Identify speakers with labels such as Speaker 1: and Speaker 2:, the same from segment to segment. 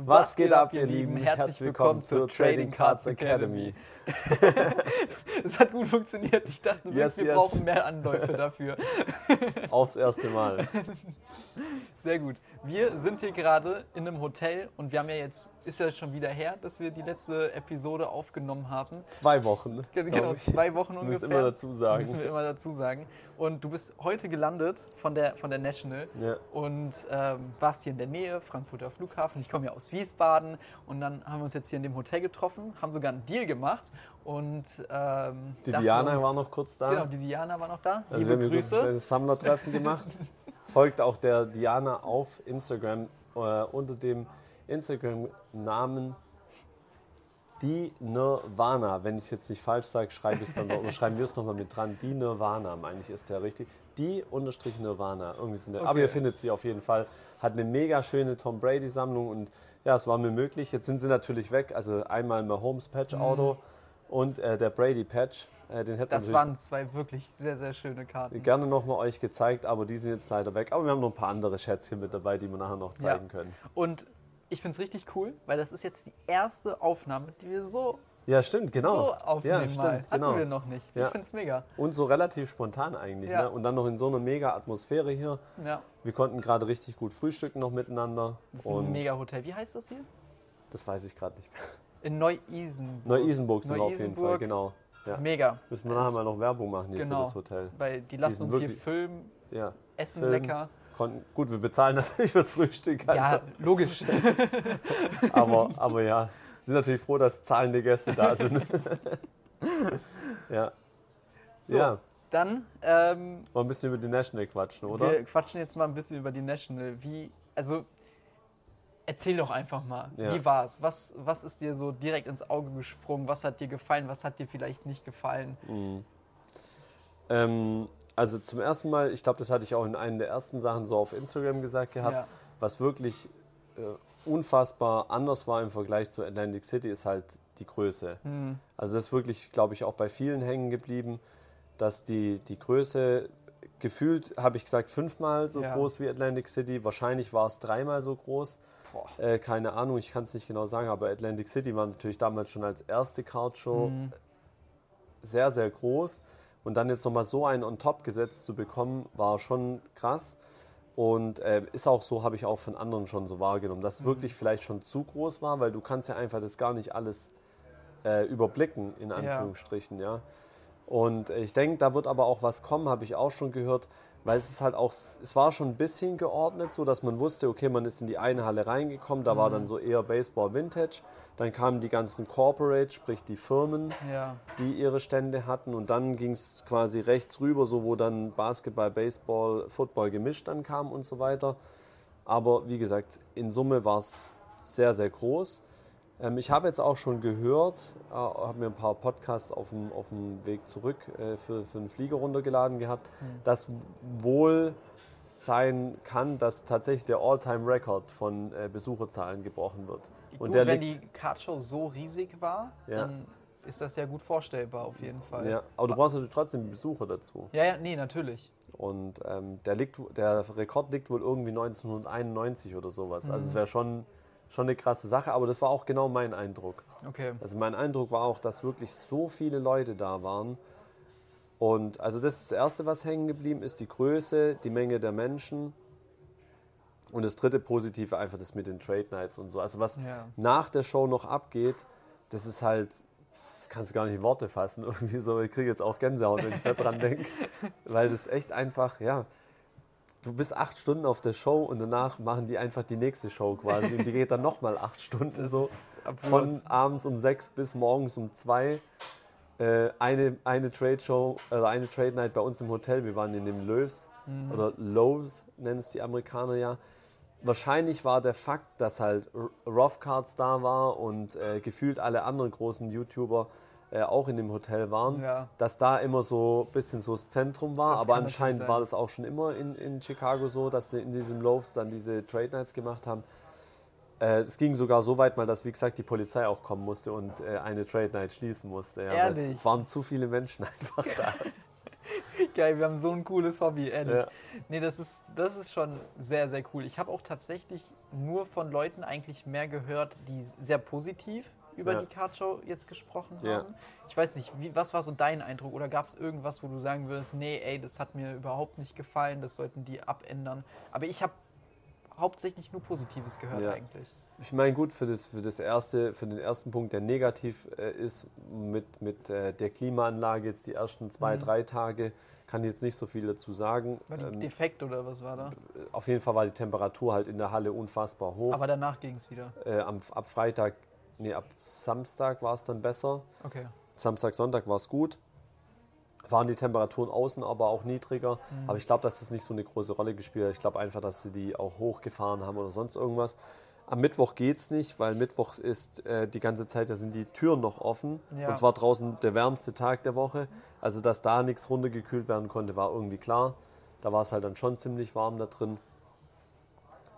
Speaker 1: Was geht ab, ihr Lieben? Herzlich willkommen zur Trading Cards Academy.
Speaker 2: Es hat gut funktioniert. Ich dachte,
Speaker 1: Yes,
Speaker 2: wir
Speaker 1: yes.
Speaker 2: brauchen mehr Anläufe dafür.
Speaker 1: Aufs erste Mal.
Speaker 2: Sehr gut. Wir sind hier gerade in einem Hotel und wir haben ja jetzt, ist ja schon wieder her, dass wir die letzte Episode aufgenommen haben.
Speaker 1: Zwei Wochen.
Speaker 2: Genau, zwei Wochen
Speaker 1: Müssen
Speaker 2: ungefähr.
Speaker 1: immer dazu sagen.
Speaker 2: Müssen wir immer dazu sagen. Und du bist heute gelandet von der, von der National
Speaker 1: Ja.
Speaker 2: und ähm, warst hier in der Nähe, Frankfurter Flughafen. Ich komme ja aus Wiesbaden und dann haben wir uns jetzt hier in dem Hotel getroffen, haben sogar einen Deal gemacht und ähm,
Speaker 1: Die Diana
Speaker 2: uns-
Speaker 1: war noch kurz da.
Speaker 2: Genau, die Diana war noch da.
Speaker 1: also
Speaker 2: Liebe
Speaker 1: wir haben
Speaker 2: Grüße.
Speaker 1: ein Sammlertreffen gemacht. Folgt auch der Diana auf Instagram äh, unter dem Instagram-Namen die Nirvana. Wenn ich es jetzt nicht falsch sage, schreibe ich es dann noch, schreiben wir es nochmal mit dran. Die Nirvana, meine ich, ist der richtig. Die unterstrich Nirvana. Irgendwie so eine, Aber
Speaker 2: Okay.
Speaker 1: ihr findet sie auf jeden Fall. Hat eine mega schöne Tom Brady-Sammlung und ja, es war mir möglich. Jetzt sind sie natürlich weg. Also einmal Mahomes Patch Auto und äh, der Brady Patch. Äh, den hätten.
Speaker 2: Das waren zwei wirklich sehr, sehr schöne Karten.
Speaker 1: gerne nochmal euch gezeigt, aber die sind jetzt leider weg. Aber wir haben noch ein paar andere Schätzchen mit dabei, die wir nachher noch zeigen
Speaker 2: Ja.
Speaker 1: können.
Speaker 2: Und ich finde es richtig cool, weil das ist jetzt die erste Aufnahme, die wir so,
Speaker 1: Ja, stimmt, genau.
Speaker 2: so aufnehmen
Speaker 1: ja, stimmt,
Speaker 2: mal. Hatten
Speaker 1: genau.
Speaker 2: wir noch nicht. Ich finde es mega.
Speaker 1: Und so relativ spontan eigentlich.
Speaker 2: Ja.
Speaker 1: Ne? Und dann noch in so einer mega Atmosphäre hier.
Speaker 2: Ja,
Speaker 1: Wir konnten gerade richtig gut frühstücken noch miteinander.
Speaker 2: das ist ein mega Hotel. Wie heißt das hier?
Speaker 1: das weiß ich gerade nicht mehr.
Speaker 2: In Neu-Isenburg.
Speaker 1: Neu-Isenburg sind wir auf jeden. Fall, genau. Ja.
Speaker 2: Mega.
Speaker 1: Müssen wir nachher mal noch Werbung machen hier
Speaker 2: Genau.
Speaker 1: für das Hotel.
Speaker 2: Weil die lassen
Speaker 1: sind
Speaker 2: uns hier filmen,
Speaker 1: Ja.
Speaker 2: essen
Speaker 1: Film.
Speaker 2: lecker.
Speaker 1: Konnten, gut, wir bezahlen natürlich fürs Frühstück. Also,
Speaker 2: Ja, logisch.
Speaker 1: aber, aber ja, sind natürlich froh, dass zahlende Gäste da sind. ja.
Speaker 2: So,
Speaker 1: Ja,
Speaker 2: Dann, ähm,
Speaker 1: mal ein bisschen über die National quatschen, oder?
Speaker 2: wir quatschen jetzt mal ein bisschen über die National. Wie, also, erzähl doch einfach mal.
Speaker 1: Ja.
Speaker 2: Wie war's? Was, was ist dir so direkt ins Auge gesprungen? Was hat dir gefallen? Was hat dir vielleicht nicht gefallen?
Speaker 1: Ähm, also zum ersten Mal, ich glaube, das hatte ich auch in einer der ersten Sachen so auf Instagram gesagt gehabt,
Speaker 2: Ja.
Speaker 1: was wirklich äh, unfassbar anders war im Vergleich zu Atlantic City, ist halt die Größe.
Speaker 2: Hm.
Speaker 1: Also das ist wirklich, glaube ich, auch bei vielen hängen geblieben, dass die, die Größe gefühlt, habe ich gesagt, fünfmal so
Speaker 2: Ja.
Speaker 1: groß wie Atlantic City. Wahrscheinlich war es dreimal so groß. Äh, keine Ahnung, ich kann es nicht genau sagen, aber Atlantic City war natürlich damals schon als erste Cardshow
Speaker 2: Mhm.
Speaker 1: sehr, sehr groß. Und dann jetzt nochmal so einen on top gesetzt zu bekommen, war schon krass. Und äh, ist auch so, habe ich auch von anderen schon so wahrgenommen, dass es wirklich vielleicht schon zu groß war, weil du kannst ja einfach das gar nicht alles äh, überblicken, in Anführungsstrichen, ja. Und äh, ich denke, da wird aber auch was kommen, habe ich auch schon gehört, weil es ist halt auch, es war schon ein bisschen geordnet, so dass man wusste, okay, man ist in die eine Halle reingekommen, da war dann so eher Baseball Vintage, dann kamen die ganzen Corporate, sprich die Firmen,
Speaker 2: Ja.
Speaker 1: die ihre Stände hatten und dann ging es quasi rechts rüber, so wo dann Basketball, Baseball, Football gemischt dann kam und so weiter. Aber wie gesagt, in Summe war es sehr, sehr groß. Ähm, ich habe jetzt auch schon gehört, äh, habe mir ein paar Podcasts auf dem, auf dem Weg zurück äh, für, für einen Flieger runtergeladen gehabt, dass wohl sein kann, dass tatsächlich der All-Time-Record von äh, Besucherzahlen gebrochen wird. Und
Speaker 2: gut, wenn die Cardshow so riesig war,
Speaker 1: Ja.
Speaker 2: dann ist das ja gut vorstellbar auf jeden Fall.
Speaker 1: ja, aber du brauchst natürlich trotzdem Besucher dazu.
Speaker 2: ja, ja, nee, natürlich.
Speaker 1: Und ähm, der, liegt, der Rekord liegt wohl irgendwie 1991 oder sowas. Also es wäre schon, schon eine krasse Sache, aber das war auch genau mein Eindruck.
Speaker 2: Okay.
Speaker 1: Also mein Eindruck war auch, dass wirklich so viele Leute da waren. Und also das ist das Erste, was hängen geblieben ist, die Größe, die Menge der Menschen. Und das dritte Positive einfach das mit den Trade Nights und so. Also was
Speaker 2: Ja.
Speaker 1: nach der Show noch abgeht, das ist halt, das kannst du gar nicht in Worte fassen. Irgendwie so, ich kriege jetzt auch Gänsehaut, wenn ich da dran denke. Weil das echt einfach, ja, du bist acht Stunden auf der Show und danach machen die einfach die nächste Show quasi. Und die geht dann nochmal acht Stunden
Speaker 2: Das
Speaker 1: so. Von abends um sechs bis morgens um zwei. Äh, eine, eine Trade Show oder eine Trade Night bei uns im Hotel. Wir waren in dem Löws
Speaker 2: Mhm.
Speaker 1: oder Lowe's nennen es die Amerikaner ja. Wahrscheinlich war der Fakt, dass halt Rough Cards da war und äh, gefühlt alle anderen großen YouTuber äh, auch in dem Hotel waren,
Speaker 2: Ja.
Speaker 1: dass da immer so ein bisschen so das Zentrum war.
Speaker 2: Das
Speaker 1: Aber anscheinend war das auch schon immer in, in Chicago so, dass sie in diesem Lowe's dann diese Trade Nights gemacht haben. Äh, es ging sogar so weit mal, dass, wie gesagt, die Polizei auch kommen musste und äh, eine Trade Night schließen musste. Ja, weil es,
Speaker 2: Ehrlich?
Speaker 1: es waren zu viele Menschen einfach da.
Speaker 2: Geil, wir haben so ein cooles Hobby, ehrlich.
Speaker 1: Ja.
Speaker 2: Nee, das ist, das ist schon sehr, sehr cool. Ich habe auch tatsächlich nur von Leuten eigentlich mehr gehört, die sehr positiv über
Speaker 1: Ja.
Speaker 2: die Cardshow jetzt gesprochen
Speaker 1: Ja.
Speaker 2: haben. Ich weiß nicht, wie, was war so dein Eindruck? Oder gab es irgendwas, wo du sagen würdest, nee, ey, das hat mir überhaupt nicht gefallen, das sollten die abändern. Aber ich habe hauptsächlich nur Positives gehört
Speaker 1: Ja.
Speaker 2: eigentlich.
Speaker 1: Ich meine, gut, für, das, für, das erste, für den ersten Punkt, der negativ äh, ist, mit, mit äh, der Klimaanlage jetzt die ersten zwei,
Speaker 2: Mhm.
Speaker 1: drei Tage, kann ich jetzt nicht so viel dazu sagen.
Speaker 2: War die
Speaker 1: Ähm,
Speaker 2: defekt oder was war da?
Speaker 1: auf jeden Fall war die Temperatur halt in der Halle unfassbar hoch.
Speaker 2: Aber danach ging es wieder.
Speaker 1: äh, am, ab Freitag, nee, ab Samstag war es dann besser.
Speaker 2: Okay.
Speaker 1: Samstag, Sonntag war es gut. Waren die Temperaturen außen aber auch niedriger.
Speaker 2: Mhm.
Speaker 1: Aber ich glaube, dass das nicht so eine große Rolle gespielt hat. Ich glaube einfach, dass sie die auch hochgefahren haben oder sonst irgendwas. Am Mittwoch geht es nicht, weil Mittwochs ist äh, die ganze Zeit, da sind die Türen noch offen.
Speaker 2: Ja.
Speaker 1: Und zwar draußen der wärmste Tag der Woche. Also, dass da nichts runtergekühlt werden konnte, war irgendwie klar. Da war es halt dann schon ziemlich warm da drin.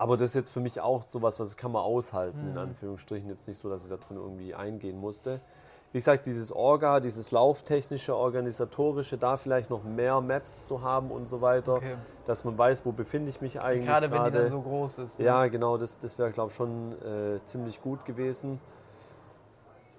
Speaker 1: Aber das ist jetzt für mich auch sowas, was kann man aushalten,
Speaker 2: Mhm.
Speaker 1: in Anführungsstrichen. Jetzt nicht so, dass ich da drin irgendwie eingehen musste. Wie gesagt, dieses Orga, dieses lauftechnische, organisatorische, da vielleicht noch mehr Maps zu haben und so weiter,
Speaker 2: okay.
Speaker 1: dass man weiß, wo befinde ich mich eigentlich
Speaker 2: Gerade wenn die
Speaker 1: gerade.
Speaker 2: dann so groß ist. ne?
Speaker 1: Ja, genau, das, das wäre, glaube ich, schon äh, ziemlich gut gewesen.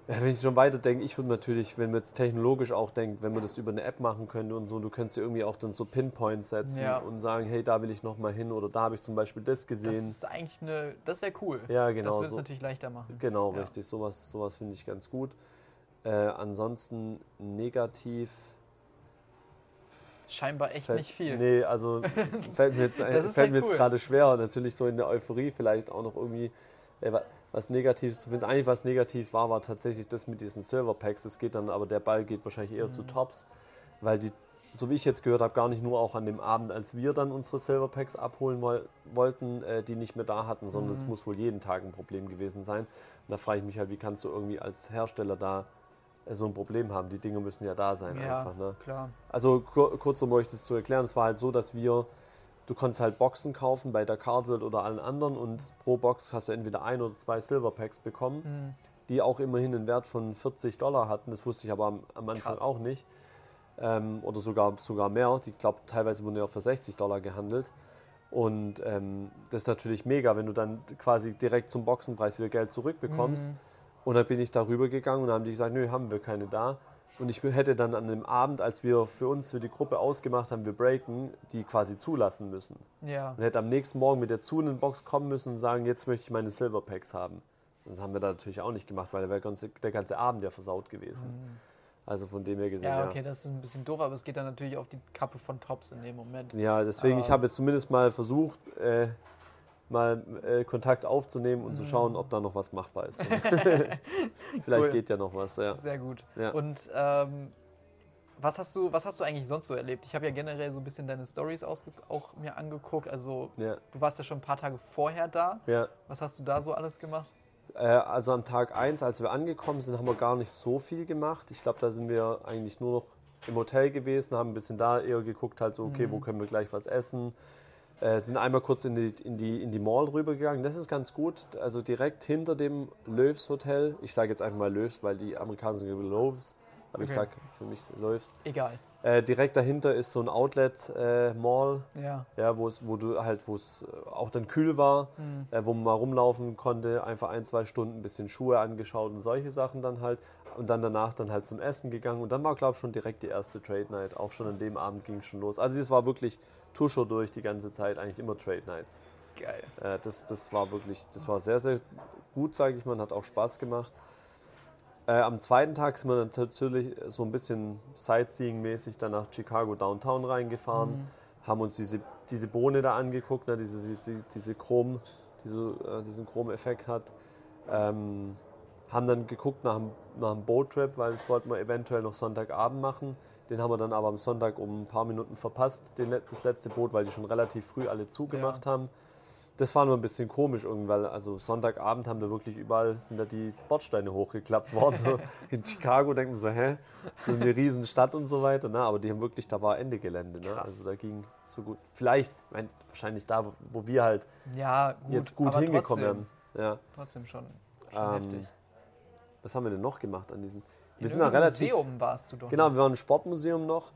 Speaker 1: Ja, wenn ich schon weiter denke, ich würde natürlich, wenn man jetzt technologisch auch denkt, wenn man das über eine App machen könnte und so, du könntest dir irgendwie auch dann so Pinpoints setzen
Speaker 2: Ja.
Speaker 1: und sagen, hey, da will ich noch mal hin oder da habe ich zum Beispiel das
Speaker 2: Das
Speaker 1: gesehen.
Speaker 2: ist eigentlich eine, das wäre cool.
Speaker 1: ja,
Speaker 2: das
Speaker 1: genau
Speaker 2: würde es
Speaker 1: so.
Speaker 2: natürlich leichter machen.
Speaker 1: Genau,
Speaker 2: Ja.
Speaker 1: richtig. Sowas, sowas finde ich ganz gut. Äh, ansonsten negativ.
Speaker 2: Scheinbar echt
Speaker 1: fällt-
Speaker 2: nicht viel.
Speaker 1: Nee, also fällt mir jetzt,
Speaker 2: Das
Speaker 1: fällt
Speaker 2: halt
Speaker 1: mir jetzt
Speaker 2: cool.
Speaker 1: gerade schwer. Natürlich so in der Euphorie vielleicht auch noch irgendwie äh, was Negatives zu finden. Eigentlich was negativ war, war tatsächlich das mit diesen Silver Packs. Das geht dann, aber der Ball geht wahrscheinlich eher
Speaker 2: Mhm.
Speaker 1: zu Tops, weil die, so wie ich jetzt gehört habe, gar nicht nur auch an dem Abend, als wir dann unsere Silver Packs abholen woll wollten, äh, die nicht mehr da hatten, sondern es
Speaker 2: Mhm.
Speaker 1: muss wohl jeden Tag ein Problem gewesen sein. Und da frage ich mich halt, wie kannst du irgendwie als Hersteller da äh, so ein Problem haben? Die Dinge müssen ja da sein
Speaker 2: Ja.
Speaker 1: einfach. Ne?
Speaker 2: Klar.
Speaker 1: Also kur kurz, um euch das zu erklären, es war halt so, dass wir, du konntest halt Boxen kaufen bei der Cardworld oder allen anderen und pro Box hast du entweder ein oder zwei Silver Packs bekommen,
Speaker 2: Hm.
Speaker 1: die auch immerhin einen Wert von 40 Dollar hatten. Das wusste ich aber am, am Anfang
Speaker 2: Krass.
Speaker 1: auch nicht. Ähm, oder sogar, sogar mehr. Ich glaube, teilweise wurden ja auch für 60 Dollar gehandelt. Und ähm, das ist natürlich mega, wenn du dann quasi direkt zum Boxenpreis wieder Geld zurückbekommst.
Speaker 2: Mhm.
Speaker 1: Und dann bin ich da rübergegangen und dann haben die gesagt, nö, haben wir keine da. Und ich hätte dann an dem Abend, als wir für uns, für die Gruppe ausgemacht haben, wir breaken, die quasi zulassen müssen.
Speaker 2: Ja.
Speaker 1: Und hätte am nächsten Morgen mit der zu Box kommen müssen und sagen, jetzt möchte ich meine Silver Packs haben. Das haben wir da natürlich auch nicht gemacht, weil der, wäre ganze, der ganze Abend ja versaut gewesen. Also von dem her gesehen,
Speaker 2: Mhm. Ja,
Speaker 1: ja.
Speaker 2: okay, das ist ein bisschen doof, aber es geht dann natürlich auf die Kappe von Tops in dem Moment.
Speaker 1: Ja, deswegen, ich
Speaker 2: Aber-
Speaker 1: habe jetzt zumindest mal versucht, äh, mal äh, Kontakt aufzunehmen und zu
Speaker 2: Mhm.
Speaker 1: schauen, ob da noch was machbar ist. Vielleicht
Speaker 2: Cool.
Speaker 1: geht ja noch was, ja.
Speaker 2: Sehr gut.
Speaker 1: Ja.
Speaker 2: Und ähm, was, hast du, was hast du eigentlich sonst so erlebt? Ich habe ja generell so ein bisschen deine Stories auch mir angeguckt. Also
Speaker 1: ja,
Speaker 2: du warst ja schon ein paar Tage vorher da.
Speaker 1: ja.
Speaker 2: Was hast du da so alles gemacht?
Speaker 1: Äh, also am Tag 1, als wir angekommen sind, haben wir gar nicht so viel gemacht. Ich glaube, da sind wir eigentlich nur noch im Hotel gewesen, haben ein bisschen da eher geguckt, halt so, okay, wo können wir gleich was essen. Äh, sind einmal kurz in die, in, die, in die Mall rübergegangen. Das ist ganz gut. Also direkt hinter dem Löws Hotel. Ich sage jetzt einfach mal Löws, weil die Amerikaner sind Loaves. Aber ich
Speaker 2: Okay.
Speaker 1: sage für mich Löws.
Speaker 2: Egal.
Speaker 1: Äh, direkt dahinter ist so ein Outlet-Mall.
Speaker 2: Ja.
Speaker 1: Ja, wo es, wo du halt, wo es äh, auch dann kühl war,
Speaker 2: Mhm.
Speaker 1: äh, wo man mal rumlaufen konnte, einfach ein, zwei Stunden ein bisschen Schuhe angeschaut und solche Sachen dann halt. Und dann danach dann halt zum Essen gegangen. Und dann war, glaube ich, schon direkt die erste Trade Night. Auch schon an dem Abend ging es schon los. Also es war wirklich Tuscher durch die ganze Zeit, eigentlich immer Trade Nights.
Speaker 2: Geil.
Speaker 1: Äh, das, das war wirklich, das war sehr, sehr gut, sage ich mal, hat auch Spaß gemacht. Äh, am zweiten Tag sind wir dann natürlich so ein bisschen Sightseeing-mäßig dann nach Chicago Downtown reingefahren,
Speaker 2: Mhm.
Speaker 1: haben uns diese, diese Bohne da angeguckt, ne, diese, diese, diese Chrom, diese, äh, diesen Chrom-Effekt hat. Ähm, haben dann geguckt nach, einem- nach einem Boat-Trip, weil das wollten wir eventuell noch Sonntagabend machen. Den haben wir dann aber am Sonntag um ein paar Minuten verpasst, den, das letzte Boot, weil die schon relativ früh alle zugemacht haben. Das war nur ein bisschen komisch irgendwie, weil also Sonntagabend haben wir wirklich überall, sind da die Bordsteine hochgeklappt worden. So in Chicago denken wir so, hä, so eine riesen Stadt und so weiter. Ne? Aber die haben wirklich, da war Ende Gelände. Ne? Also da ging so gut. Vielleicht, ich mein, wahrscheinlich da, wo- wir halt
Speaker 2: Ja, gut.
Speaker 1: jetzt gut hingekommen
Speaker 2: trotzdem,
Speaker 1: wären. Ja.
Speaker 2: Trotzdem schon, schon
Speaker 1: Ähm,
Speaker 2: heftig.
Speaker 1: Was haben wir denn noch gemacht an diesen? Wir
Speaker 2: In
Speaker 1: sind da
Speaker 2: irgendeinem
Speaker 1: relativ.
Speaker 2: Museum warst du doch.
Speaker 1: Genau,
Speaker 2: noch.
Speaker 1: wir waren im Sportmuseum noch.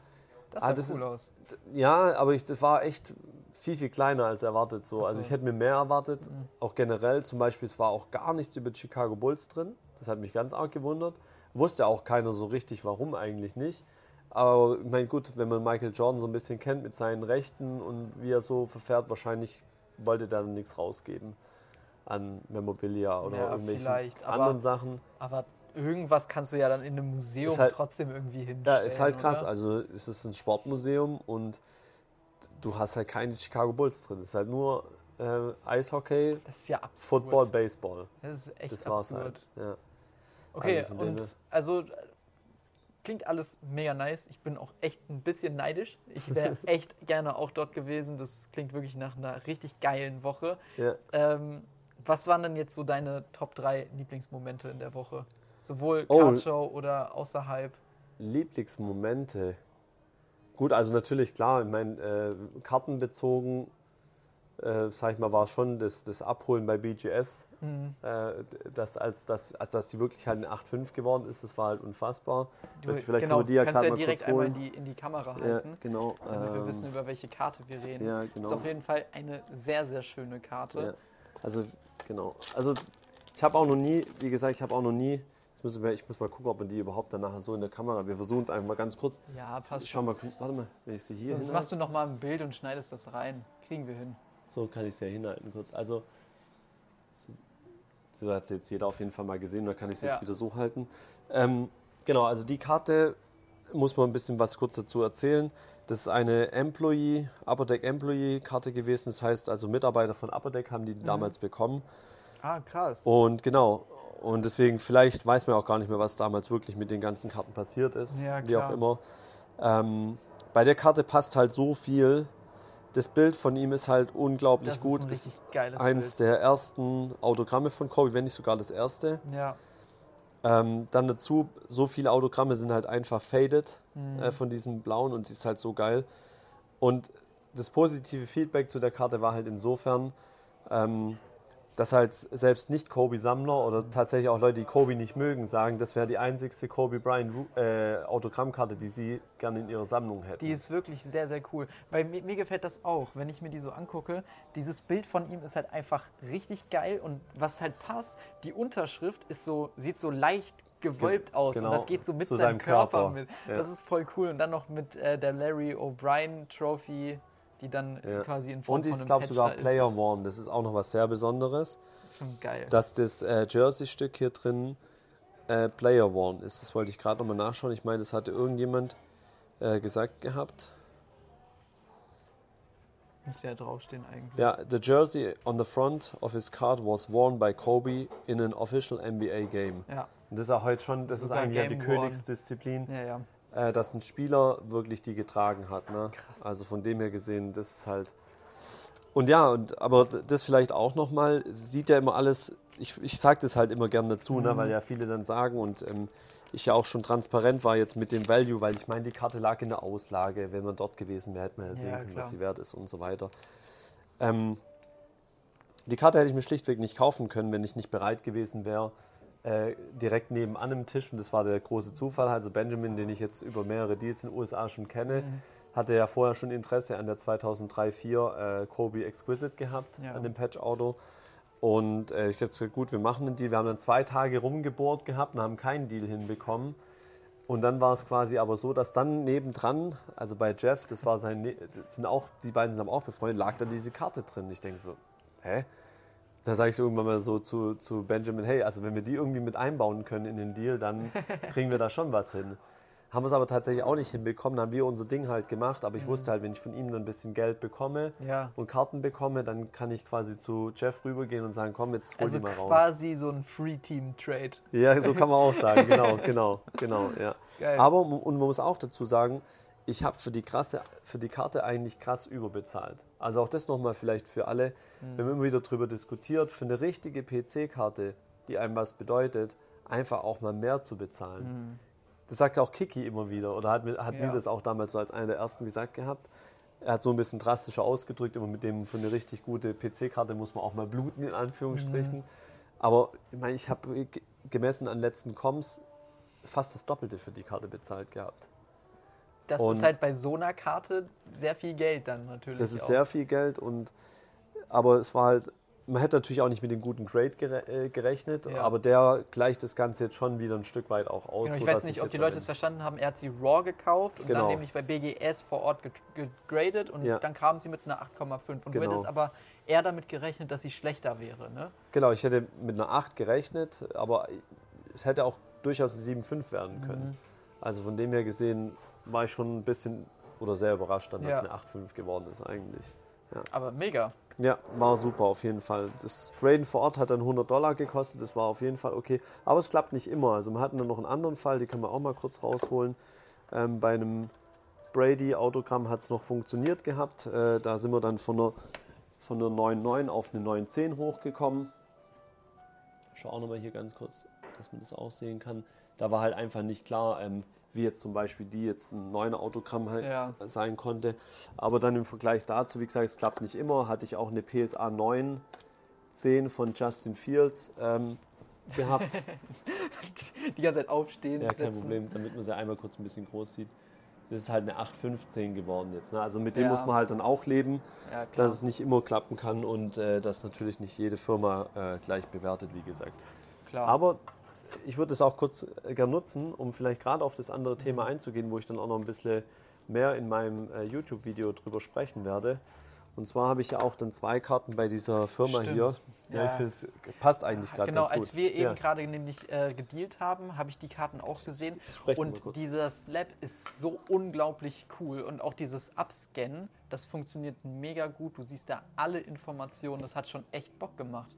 Speaker 2: Das
Speaker 1: Ah,
Speaker 2: sah
Speaker 1: das
Speaker 2: cool
Speaker 1: ist-
Speaker 2: aus.
Speaker 1: Ja, aber ich, das war echt viel, viel kleiner als erwartet. So. Also
Speaker 2: so.
Speaker 1: ich hätte mir mehr erwartet.
Speaker 2: Mhm.
Speaker 1: Auch generell, zum Beispiel, es war auch gar nichts über Chicago Bulls drin. Das hat mich ganz arg gewundert. Wusste auch keiner so richtig, warum eigentlich nicht. Aber ich meine, gut, wenn man Michael Jordan so ein bisschen kennt mit seinen Rechten und wie er so verfährt, wahrscheinlich wollte der dann nichts rausgeben an Memorabilia oder
Speaker 2: Ja,
Speaker 1: irgendwelchen
Speaker 2: vielleicht, aber-
Speaker 1: anderen Sachen.
Speaker 2: Aber irgendwas kannst du ja dann in einem Museum
Speaker 1: halt-
Speaker 2: trotzdem irgendwie hinstellen.
Speaker 1: Ja, ist halt krass.
Speaker 2: Oder?
Speaker 1: Also es ist ein Sportmuseum und du hast halt keine Chicago Bulls drin. Es ist halt nur äh, Eishockey,
Speaker 2: Das ist ja absurd.
Speaker 1: Football, Baseball.
Speaker 2: Das ist echt
Speaker 1: Das war's
Speaker 2: absurd.
Speaker 1: halt. Ja.
Speaker 2: Okay,
Speaker 1: Also
Speaker 2: und also klingt alles mega nice. Ich bin auch echt ein bisschen neidisch. Ich wäre echt gerne auch dort gewesen. Das klingt wirklich nach einer richtig geilen Woche.
Speaker 1: Ja.
Speaker 2: Ähm, was waren denn jetzt so deine Top 3 Lieblingsmomente in der Woche? Sowohl
Speaker 1: Oh.
Speaker 2: Cardshow oder außerhalb?
Speaker 1: Lieblingsmomente. Gut, also natürlich klar, ich meine, äh, kartenbezogen, äh, sag ich mal, war schon das, das Abholen bei BGS,
Speaker 2: Mhm.
Speaker 1: äh, das, als, das, als dass die wirklich halt eine 8-5 geworden ist, das war halt unfassbar.
Speaker 2: Du,
Speaker 1: ich, vielleicht
Speaker 2: genau,
Speaker 1: wir die ja
Speaker 2: kannst ja
Speaker 1: mal
Speaker 2: direkt einmal in die, in die Kamera
Speaker 1: Ja,
Speaker 2: halten,
Speaker 1: genau.
Speaker 2: damit wir
Speaker 1: ähm,
Speaker 2: wissen, über welche Karte wir reden.
Speaker 1: ja,
Speaker 2: Ist
Speaker 1: genau.
Speaker 2: auf jeden Fall eine sehr, sehr schöne Karte.
Speaker 1: Ja. Also, genau. Also, ich habe auch noch nie, wie gesagt, ich habe auch noch nie, jetzt müssen wir, ich muss mal gucken, ob man die überhaupt dann nachher so in der Kamera, wir versuchen es einfach mal ganz kurz.
Speaker 2: Ja, passt
Speaker 1: Schau
Speaker 2: schon.
Speaker 1: mal, warte mal, wenn ich sie hier
Speaker 2: Sonst
Speaker 1: hinhalte.
Speaker 2: machst du nochmal ein Bild und schneidest das rein. Kriegen wir hin.
Speaker 1: So kann ich es ja hinhalten kurz. Also, so, so hat es jetzt jeder auf jeden Fall mal gesehen, da kann ich es jetzt
Speaker 2: Ja.
Speaker 1: wieder so halten. Ähm, genau, also die Karte muss man ein bisschen was kurz dazu erzählen. Das ist eine Employee, Upper Deck Employee Karte gewesen. Das heißt also Mitarbeiter von Upper Deck haben die
Speaker 2: Mhm.
Speaker 1: damals bekommen.
Speaker 2: Ah, krass.
Speaker 1: Und genau, und deswegen, vielleicht weiß man auch gar nicht mehr, was damals wirklich mit den ganzen Karten passiert ist.
Speaker 2: Ja,
Speaker 1: wie auch immer. Ähm, bei der Karte passt halt so viel. Das Bild von ihm ist halt unglaublich
Speaker 2: das
Speaker 1: gut.
Speaker 2: ist ein
Speaker 1: es
Speaker 2: richtig geiles
Speaker 1: eins
Speaker 2: Bild.
Speaker 1: der ersten Autogramme von Kobe, wenn nicht sogar das erste.
Speaker 2: Ja.
Speaker 1: Ähm, dann dazu, so viele Autogramme sind halt einfach faded
Speaker 2: Mhm.
Speaker 1: äh, von diesem blauen und die ist halt so geil. Und das positive Feedback zu der Karte war halt insofern, ähm, dass halt selbst nicht Kobe-Sammler oder tatsächlich auch Leute, die Kobe nicht mögen, sagen, das wäre die einzigste Kobe Bryant äh, Autogrammkarte, die sie gerne in ihrer Sammlung hätten.
Speaker 2: Die ist wirklich sehr, sehr cool. Weil mir, mir gefällt das auch, wenn ich mir die so angucke. Dieses Bild von ihm ist halt einfach richtig geil und was halt passt, die Unterschrift ist so, sieht so leicht gewölbt aus
Speaker 1: genau,
Speaker 2: und das geht so mit seinem,
Speaker 1: seinem
Speaker 2: Körper,
Speaker 1: Körper.
Speaker 2: mit.
Speaker 1: Ja.
Speaker 2: Das ist voll cool. Und dann noch mit äh, der Larry O'Brien Trophy, die dann
Speaker 1: Ja.
Speaker 2: quasi in Form
Speaker 1: und ist, glaube ich,
Speaker 2: Patch
Speaker 1: sogar
Speaker 2: ist.
Speaker 1: Player
Speaker 2: ist
Speaker 1: Worn. Das ist auch noch was sehr Besonderes.
Speaker 2: Schon geil.
Speaker 1: dass das äh, Jersey-Stück hier drin äh, Player Worn ist. Das wollte ich gerade nochmal nachschauen. Ich meine, das hatte irgendjemand äh, gesagt gehabt.
Speaker 2: Muss ja draufstehen eigentlich.
Speaker 1: Ja, the jersey on the front of his card was worn by Kobe in an official NBA game.
Speaker 2: Ja,
Speaker 1: Und das ist ja heute schon, das ist
Speaker 2: Sogar
Speaker 1: eigentlich ja die. Königsdisziplin,
Speaker 2: ja, ja.
Speaker 1: Äh, dass ein Spieler wirklich die getragen hat. Ne? Also von dem her gesehen, das ist halt. Und ja, und, aber das vielleicht auch nochmal, sieht ja immer alles, ich, ich sage das halt immer gerne dazu, ne,
Speaker 2: Mhm.
Speaker 1: weil ja viele dann sagen und ähm, ich ja auch schon transparent war jetzt mit dem Value, weil ich meine, die Karte lag in der Auslage. Wenn man dort gewesen wäre, hätte man ja sehen
Speaker 2: Ja,
Speaker 1: können,
Speaker 2: klar.
Speaker 1: was sie wert ist und so weiter. Ähm, die Karte hätte ich mir schlichtweg nicht kaufen können, wenn ich nicht bereit gewesen wäre, äh, direkt nebenan im Tisch, und das war der große Zufall, also Benjamin, den ich jetzt über mehrere Deals in den USA schon kenne,
Speaker 2: Mhm.
Speaker 1: hatte ja vorher schon Interesse an der 2003-4 äh, Kobe Exquisite gehabt,
Speaker 2: Ja.
Speaker 1: an dem Patch-Auto. Und äh, ich habe gesagt, gut, wir machen einen Deal. Wir haben dann zwei Tage rumgebohrt gehabt und haben keinen Deal hinbekommen. Und dann war es quasi aber so, dass dann nebendran, also bei Jeff, das war sein, Ne- das sind auch, die beiden sind auch befreundet, lag dann diese Karte drin. Ich denke so, hä? Da sage ich irgendwann mal so zu, zu Benjamin, hey, also wenn wir die irgendwie mit einbauen können in den Deal, dann kriegen wir da schon was hin. Haben wir es aber tatsächlich auch nicht hinbekommen, dann haben wir unser Ding halt gemacht, aber ich wusste halt, wenn ich von ihm dann ein bisschen Geld bekomme
Speaker 2: Ja.
Speaker 1: und Karten bekomme, dann kann ich quasi zu Jeff rübergehen und sagen, komm, jetzt hol
Speaker 2: Also
Speaker 1: die mal raus.
Speaker 2: quasi so ein Free-Team-Trade.
Speaker 1: Ja, so kann man auch sagen, genau, genau, genau, ja.
Speaker 2: Geil.
Speaker 1: Aber, und man muss auch dazu sagen, ich habe für die krasse, für die Karte eigentlich krass überbezahlt. Also auch das nochmal vielleicht für alle,
Speaker 2: Mhm.
Speaker 1: wenn man immer wieder darüber diskutiert, für eine richtige PC-Karte, die einem was bedeutet, einfach auch mal mehr zu bezahlen. Das sagt auch Kiki immer wieder oder hat, mir- hat
Speaker 2: Mhm. Ja.
Speaker 1: mir das auch damals so als einer der ersten gesagt gehabt. Er hat so ein bisschen drastischer ausgedrückt, immer mit dem für eine richtig gute PC-Karte muss man auch mal bluten, in Anführungsstrichen. Aber ich meine, ich habe ge- gemessen an letzten Coms fast das Doppelte für die Karte bezahlt gehabt.
Speaker 2: Das
Speaker 1: Und-
Speaker 2: ist halt bei so einer Karte sehr viel Geld dann natürlich.
Speaker 1: Das ist
Speaker 2: auch.
Speaker 1: sehr viel Geld und aber es war halt, man hätte natürlich auch nicht mit dem guten Grade äh, gerechnet,
Speaker 2: Ja.
Speaker 1: aber der gleicht das Ganze jetzt schon wieder ein Stück weit auch aus.
Speaker 2: Genau, ich weiß nicht, ob die Leute es verstanden haben. Er hat sie raw gekauft und dann
Speaker 1: Genau.
Speaker 2: nämlich bei BGS vor Ort ge- gegradet und
Speaker 1: Ja.
Speaker 2: dann kamen sie mit einer 8,5. Und du
Speaker 1: Genau.
Speaker 2: hättest aber eher damit gerechnet, dass sie schlechter wäre. Ne?
Speaker 1: Genau, ich hätte mit einer 8 gerechnet, aber es hätte auch durchaus eine 7,5 werden können.
Speaker 2: Mhm.
Speaker 1: Also von dem her gesehen war ich schon ein bisschen oder sehr überrascht dann, dass
Speaker 2: Ja.
Speaker 1: es eine 8,5 geworden ist eigentlich.
Speaker 2: Aber mega.
Speaker 1: Ja, war super auf jeden Fall. Das Graden vor Ort hat dann 100 Dollar gekostet, das war auf jeden Fall okay. Aber es klappt nicht immer. Also wir hatten dann noch einen anderen Fall, die können wir auch mal kurz rausholen. Ähm, bei einem Brady-Autogramm hat es noch funktioniert gehabt. Äh, da sind wir dann von einer, von einer 9,9 auf eine 9,10 hochgekommen. Schau auch nochmal hier ganz kurz, dass man das auch sehen kann. Da war halt einfach nicht klar, ähm, wie jetzt zum Beispiel die jetzt ein 9er Autogramm halt
Speaker 2: Ja.
Speaker 1: sein konnte. Aber dann im Vergleich dazu, wie gesagt, es klappt nicht immer, hatte ich auch eine PSA 9 10 von Justin Fields ähm, gehabt.
Speaker 2: Die ganze Zeit aufstehen.
Speaker 1: ja, kein
Speaker 2: setzen.
Speaker 1: Problem, damit man sie einmal kurz ein bisschen groß sieht. Das ist halt eine 815 geworden jetzt. Ne? Also mit dem
Speaker 2: Ja.
Speaker 1: muss man halt dann auch leben,
Speaker 2: Ja,
Speaker 1: dass es nicht immer klappen kann und äh, dass natürlich nicht jede Firma äh, gleich bewertet, wie gesagt.
Speaker 2: klar.
Speaker 1: Aber ich würde es auch kurz äh, gern nutzen, um vielleicht gerade auf das andere Thema
Speaker 2: Mhm.
Speaker 1: einzugehen, wo ich dann auch noch ein bisschen mehr in meinem äh, YouTube-Video drüber sprechen werde. Und zwar habe ich ja auch dann zwei Karten bei dieser Firma
Speaker 2: Stimmt.
Speaker 1: hier. Ja,
Speaker 2: Ja.
Speaker 1: ich finde, es passt eigentlich gerade
Speaker 2: Genau,
Speaker 1: ganz gut.
Speaker 2: als wir eben
Speaker 1: ja.
Speaker 2: gerade nämlich äh, gedealt haben, habe ich die Karten auch gesehen. Und
Speaker 1: kurz.
Speaker 2: dieser Slab ist so unglaublich cool. Und auch dieses Upscannen, das funktioniert mega gut. Du siehst da alle Informationen. Das hat schon echt Bock gemacht.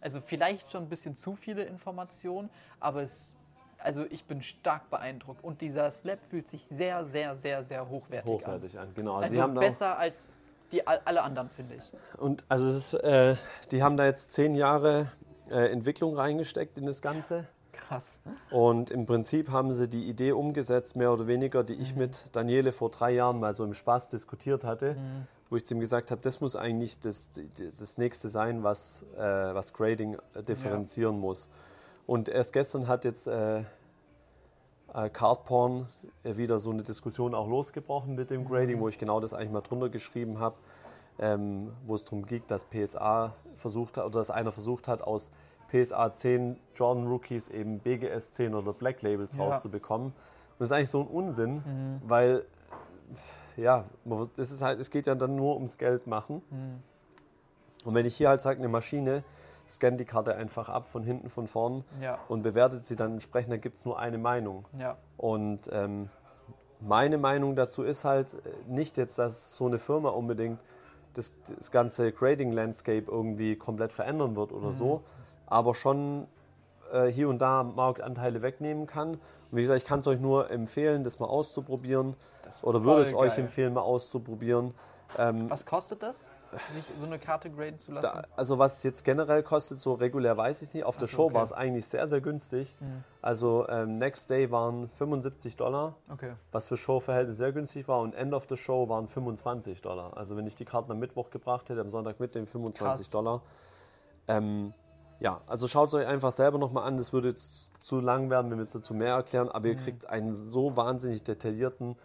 Speaker 2: Also vielleicht schon ein bisschen zu viele Informationen, aber es, also ich bin stark beeindruckt. Und dieser Slab fühlt sich sehr, sehr, sehr, sehr hochwertig,
Speaker 1: hochwertig an. Genau.
Speaker 2: an.
Speaker 1: Also, sie
Speaker 2: Also
Speaker 1: haben da
Speaker 2: besser als die, all- alle anderen, finde ich.
Speaker 1: und also ist, äh, die haben da jetzt zehn Jahre äh, Entwicklung reingesteckt in das Ganze.
Speaker 2: Krass.
Speaker 1: Und im Prinzip haben sie die Idee umgesetzt, mehr oder weniger, die ich mit Daniele vor drei Jahren mal so im Spaß diskutiert hatte, wo ich zu ihm gesagt habe, das muss eigentlich das, das, nächste sein, was, äh, was Grading äh, differenzieren muss. Und erst gestern hat jetzt äh, äh, Cardporn äh, wieder so eine Diskussion auch losgebrochen mit dem Grading, wo ich genau das eigentlich mal drunter geschrieben habe, ähm, wo es darum ging, dass PSA versucht hat, oder dass einer versucht hat, aus PSA 10 Jordan Rookies eben BGS 10 oder Black Labels
Speaker 2: Ja.
Speaker 1: rauszubekommen. Und das ist eigentlich so ein Unsinn, weil ja, das ist halt, es geht ja dann nur ums Geld machen. Und wenn ich hier halt sage, eine Maschine scannt die Karte einfach ab von hinten, von vorn
Speaker 2: Ja,
Speaker 1: und bewertet sie dann entsprechend, dann gibt es nur eine Meinung.
Speaker 2: ja.
Speaker 1: Und ähm, meine Meinung dazu ist halt äh, nicht jetzt, dass so eine Firma unbedingt das, das ganze Grading-Landscape irgendwie komplett verändern wird oder so, aber schon äh, hier und da Marktanteile wegnehmen kann. Und wie gesagt, ich kann es euch nur empfehlen, das mal auszuprobieren
Speaker 2: Das
Speaker 1: oder würde es
Speaker 2: voll
Speaker 1: euch
Speaker 2: geil.
Speaker 1: empfehlen, mal auszuprobieren. Ähm,
Speaker 2: Was kostet das, sich so eine Karte graden zu lassen?
Speaker 1: da, also was es jetzt generell kostet, so regulär weiß ich nicht. Auf der
Speaker 2: Ach so,
Speaker 1: Show
Speaker 2: okay.
Speaker 1: war es eigentlich sehr, sehr günstig.
Speaker 2: Hm.
Speaker 1: Also ähm, Next Day waren 75 Dollar.
Speaker 2: Okay.
Speaker 1: was für Showverhältnisse sehr günstig war und End of the Show waren 25 Dollar. Also wenn ich die Karten am Mittwoch gebracht hätte, am Sonntag mitnehmen 25
Speaker 2: Krass.
Speaker 1: Dollar. Ähm, ja, also schaut es euch einfach selber nochmal an. Das würde jetzt zu lang werden, wenn wir jetzt dazu mehr erklären, aber ihr
Speaker 2: Mhm.
Speaker 1: kriegt einen so wahnsinnig detaillierten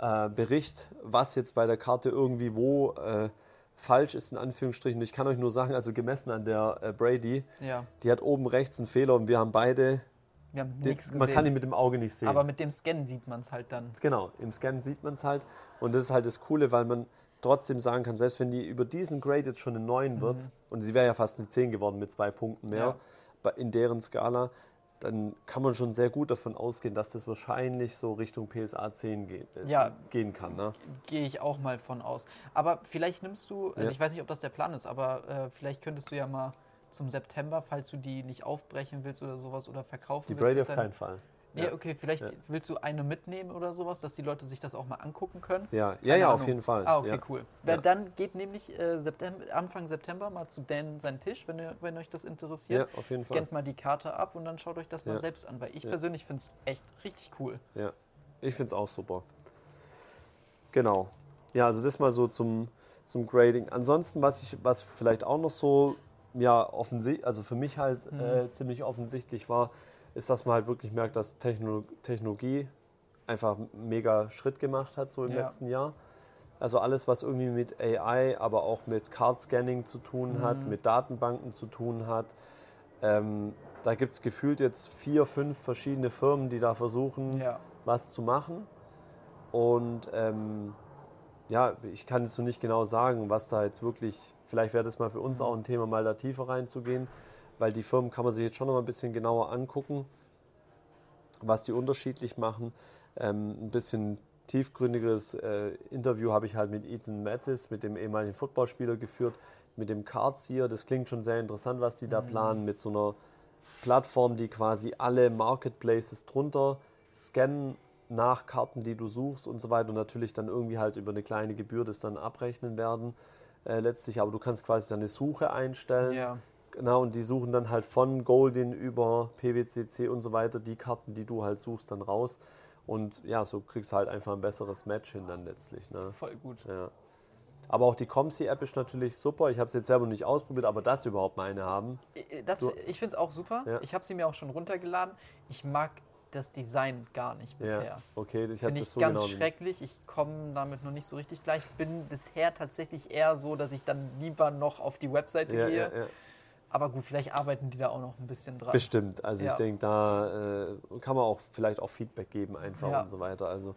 Speaker 1: äh, Bericht, was jetzt bei der Karte irgendwie wo äh, falsch ist, in Anführungsstrichen. Ich kann euch nur sagen, also gemessen an der äh, Brady,
Speaker 2: Ja,
Speaker 1: die hat oben rechts einen Fehler und wir haben beide,
Speaker 2: wir haben
Speaker 1: die,
Speaker 2: nichts gesehen.
Speaker 1: man kann ihn mit dem Auge nicht sehen.
Speaker 2: aber mit dem Scan sieht man es halt dann.
Speaker 1: Genau, im Scan sieht man es halt. Und das ist halt das Coole, weil man trotzdem sagen kann, selbst wenn die über diesen Grade jetzt schon eine 9 wird, und sie wäre ja fast eine 10 geworden mit zwei Punkten mehr,
Speaker 2: Mhm. Ja.
Speaker 1: in deren Skala, dann kann man schon sehr gut davon ausgehen, dass das wahrscheinlich so Richtung PSA 10 geht, äh,
Speaker 2: Ja.
Speaker 1: gehen kann. Ne?
Speaker 2: Gehe ich auch mal von aus. Aber vielleicht nimmst du, also
Speaker 1: Ja.
Speaker 2: ich weiß nicht, ob das der Plan ist, aber äh, vielleicht könntest du ja mal zum September, falls du die nicht aufbrechen willst oder sowas oder verkaufen
Speaker 1: Die
Speaker 2: willst.
Speaker 1: Brady
Speaker 2: bis
Speaker 1: auf keinen Fall.
Speaker 2: Nee,
Speaker 1: Ja.
Speaker 2: okay, vielleicht willst du eine mitnehmen oder sowas, dass die Leute sich das auch mal angucken können.
Speaker 1: Ja, ja,
Speaker 2: Keine
Speaker 1: ja, auf
Speaker 2: Ahnung.
Speaker 1: jeden Fall.
Speaker 2: Ah, okay, cool. Dann geht nämlich äh, September, Anfang September mal zu Dan seinen Tisch, wenn, ihr, wenn euch das interessiert.
Speaker 1: Ja, auf jeden
Speaker 2: Scannt mal die Karte ab und dann schaut euch das mal selbst an, weil ich persönlich finde es echt richtig cool.
Speaker 1: Ja, ich finde es auch super. Genau. Ja, also das mal so zum, zum Grading. Ansonsten, was ich, was vielleicht auch noch so, ja, offensichtlich, also für mich halt
Speaker 2: Mhm.
Speaker 1: äh, ziemlich offensichtlich war, ist, dass man halt wirklich merkt, dass Techno Technologie einfach mega Schritt gemacht hat, so im
Speaker 2: Ja.
Speaker 1: letzten Jahr. Also alles, was irgendwie mit AI, aber auch mit Card-Scanning zu tun hat,
Speaker 2: Mhm.
Speaker 1: mit Datenbanken zu tun hat. Ähm, da gibt es gefühlt jetzt vier, fünf verschiedene Firmen, die da versuchen,
Speaker 2: Ja.
Speaker 1: was zu machen. Und ähm, ja, ich kann jetzt noch nicht genau sagen, was da jetzt wirklich, vielleicht wäre das mal für uns auch ein Thema, mal da tiefer reinzugehen, weil die Firmen kann man sich jetzt schon noch mal ein bisschen genauer angucken, was die unterschiedlich machen. Ähm, ein bisschen tiefgründigeres äh, Interview habe ich halt mit Ethan Mattis, mit dem ehemaligen Footballspieler geführt, mit dem Cardseer. Das klingt schon sehr interessant, was die da planen, mit so einer Plattform, die quasi alle Marketplaces drunter scannen nach Karten, die du suchst und so weiter und natürlich dann irgendwie halt über eine kleine Gebühr das dann abrechnen werden äh, letztlich. Aber du kannst quasi dann eine Suche einstellen.
Speaker 2: Ja.
Speaker 1: Genau, und die suchen dann halt von Golden über PWCC und so weiter die Karten, die du halt suchst, dann raus. Und ja, so kriegst du halt einfach ein besseres Match hin dann letztlich. Ne?
Speaker 2: Voll gut.
Speaker 1: Ja. Aber auch die Comsi-App ist natürlich super. Ich habe es jetzt selber nicht ausprobiert, aber dass sie überhaupt mal eine haben.
Speaker 2: Das,
Speaker 1: So.
Speaker 2: ich finde es auch super.
Speaker 1: Ja.
Speaker 2: Ich habe sie mir auch schon runtergeladen. Ich mag das Design gar nicht bisher.
Speaker 1: Ja, okay, ich habe
Speaker 2: ich
Speaker 1: so
Speaker 2: ganz
Speaker 1: genau.
Speaker 2: schrecklich. Ich komme damit noch nicht so richtig gleich. Ich bin bisher tatsächlich eher so, dass ich dann lieber noch auf die Webseite
Speaker 1: Ja,
Speaker 2: gehe. Aber gut, vielleicht arbeiten die da auch noch ein bisschen dran.
Speaker 1: Bestimmt. Also ich
Speaker 2: Ja.
Speaker 1: denke, da äh, kann man auch vielleicht auch Feedback geben einfach
Speaker 2: Ja.
Speaker 1: und so weiter. Also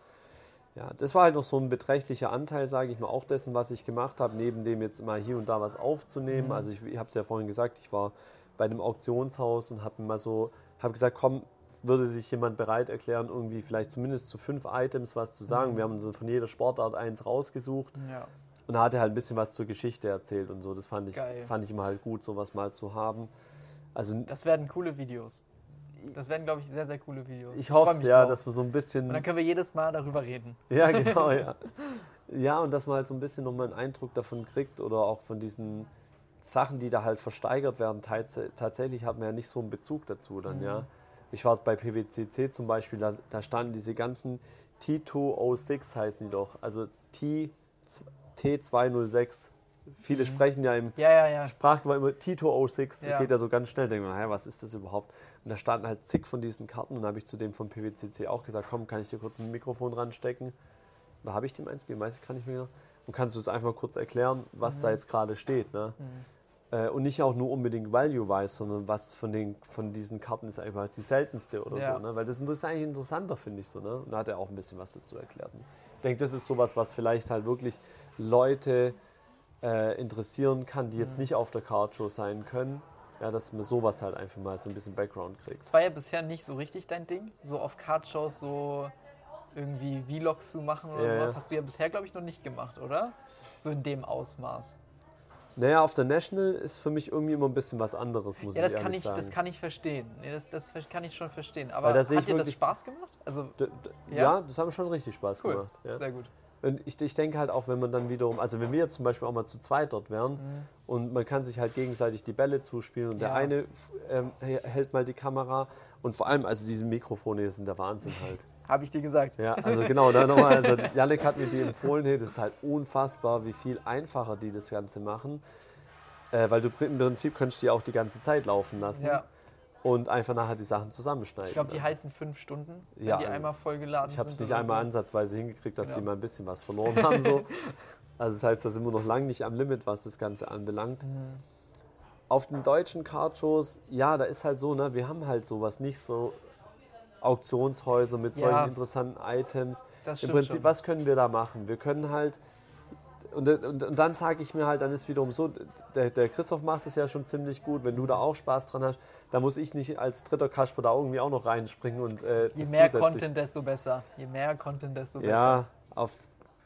Speaker 1: ja, das war halt noch so ein beträchtlicher Anteil, sage ich mal, auch dessen, was ich gemacht habe, neben dem jetzt mal hier und da was aufzunehmen.
Speaker 2: Mhm.
Speaker 1: Also ich, ich habe es ja vorhin gesagt, ich war bei einem Auktionshaus und habe mal so, habe gesagt, komm, würde sich jemand bereit erklären, irgendwie vielleicht zumindest zu fünf Items was zu sagen.
Speaker 2: Mhm.
Speaker 1: Wir haben uns von jeder Sportart eins rausgesucht
Speaker 2: Ja.
Speaker 1: Und da hat er halt ein bisschen was zur Geschichte erzählt und so. Das fand ich,
Speaker 2: Geil.
Speaker 1: fand ich immer halt gut, sowas mal zu haben. Also
Speaker 2: Das werden coole Videos. Das werden, glaube ich, sehr, sehr coole Videos.
Speaker 1: ich
Speaker 2: freu
Speaker 1: hoffe ja,
Speaker 2: drauf.
Speaker 1: dass wir so ein bisschen.
Speaker 2: Und dann können wir jedes Mal darüber reden.
Speaker 1: Ja, genau, ja. Ja, und dass man halt so ein bisschen nochmal einen Eindruck davon kriegt oder auch von diesen Sachen, die da halt versteigert werden. Tats tatsächlich hat man ja nicht so einen Bezug dazu dann, ja. Ich war bei PWCC zum Beispiel, da, da standen diese ganzen T206 heißen die doch, also T, T206. Viele sprechen ja im
Speaker 2: Ja, ja, ja.
Speaker 1: Sprachgebrauch immer T206,
Speaker 2: Ja.
Speaker 1: geht ja so ganz schnell, denkt man, hä, was ist das überhaupt? Und da standen halt zig von diesen Karten und da habe ich zu dem von PWCC auch gesagt, komm, kann ich dir kurz ein Mikrofon ranstecken? Da habe ich dem eins gegeben, weiß ich gar nicht mehr. Und kannst du es einfach kurz erklären, was
Speaker 2: Mhm.
Speaker 1: da jetzt gerade steht, ne? Äh, und nicht auch nur unbedingt Value-wise, sondern was von, den, von diesen Karten ist einfach die seltenste oder
Speaker 2: Ja.
Speaker 1: so, ne? Weil das ist eigentlich interessanter, finde ich so, ne? Und da hat er auch ein bisschen was dazu erklärt. Ich denke, das ist sowas, was vielleicht halt wirklich Leute äh, interessieren kann, die jetzt
Speaker 2: Mhm.
Speaker 1: nicht auf der Cardshow sein können. Ja, dass man sowas halt einfach mal so ein bisschen Background kriegt.
Speaker 2: Das war ja bisher nicht so richtig dein Ding, so auf Cardshows so irgendwie Vlogs zu machen oder
Speaker 1: Ja,
Speaker 2: sowas. Hast du ja bisher, glaube ich, noch nicht gemacht, oder? So in dem Ausmaß.
Speaker 1: Naja, auf der National ist für mich irgendwie immer ein bisschen was anderes, muss
Speaker 2: Ja,
Speaker 1: ich
Speaker 2: das kann
Speaker 1: ehrlich
Speaker 2: ich,
Speaker 1: sagen.
Speaker 2: das kann ich verstehen. Nee, das, das kann ich schon verstehen. Aber hat dir
Speaker 1: ich
Speaker 2: das
Speaker 1: wirklich-
Speaker 2: Spaß gemacht? Also, Ja?
Speaker 1: ja? das hat mir schon richtig Spaß
Speaker 2: cool.
Speaker 1: gemacht. Ja.
Speaker 2: Sehr gut.
Speaker 1: Und ich, ich denke halt auch, wenn man dann wiederum, also wenn wir jetzt zum Beispiel auch mal zu zweit dort wären und man kann sich halt gegenseitig die Bälle zuspielen und der
Speaker 2: Ja.
Speaker 1: eine f- ähm, hält mal die Kamera und vor allem, also diese Mikrofone hier sind der Wahnsinn halt.
Speaker 2: Habe ich dir gesagt.
Speaker 1: Ja, also genau, da nochmal, also Janik hat mir die empfohlen, hey, das ist halt unfassbar, wie viel einfacher die das Ganze machen. Äh, weil du im Prinzip könntest die auch die ganze Zeit laufen lassen
Speaker 2: Ja,
Speaker 1: und einfach nachher die Sachen zusammenschneiden.
Speaker 2: ich glaube, die halten fünf Stunden, wenn
Speaker 1: Ja,
Speaker 2: die einmal vollgeladen
Speaker 1: Ich habe es
Speaker 2: sind
Speaker 1: nicht einmal
Speaker 2: so.
Speaker 1: ansatzweise hingekriegt, dass die
Speaker 2: Genau.
Speaker 1: mal ein bisschen was verloren haben. So. Also das heißt, da sind wir noch lange nicht am Limit, was das Ganze anbelangt.
Speaker 2: Mhm.
Speaker 1: Auf den deutschen Cardshows, ja, da ist halt so, ne, wir haben halt sowas nicht so Auktionshäuser mit
Speaker 2: Ja.
Speaker 1: solchen interessanten Items. Im Prinzip,
Speaker 2: schon.
Speaker 1: was können wir da machen? Wir können halt, und, und, und dann sage ich mir halt, dann ist wiederum so, der, der Christoph macht es ja schon ziemlich gut, wenn du da auch Spaß dran hast, da muss ich nicht als dritter Kasper da irgendwie auch noch reinspringen und äh,
Speaker 2: Je mehr Content, desto besser. Je mehr Content, desto
Speaker 1: ja,
Speaker 2: besser.
Speaker 1: auf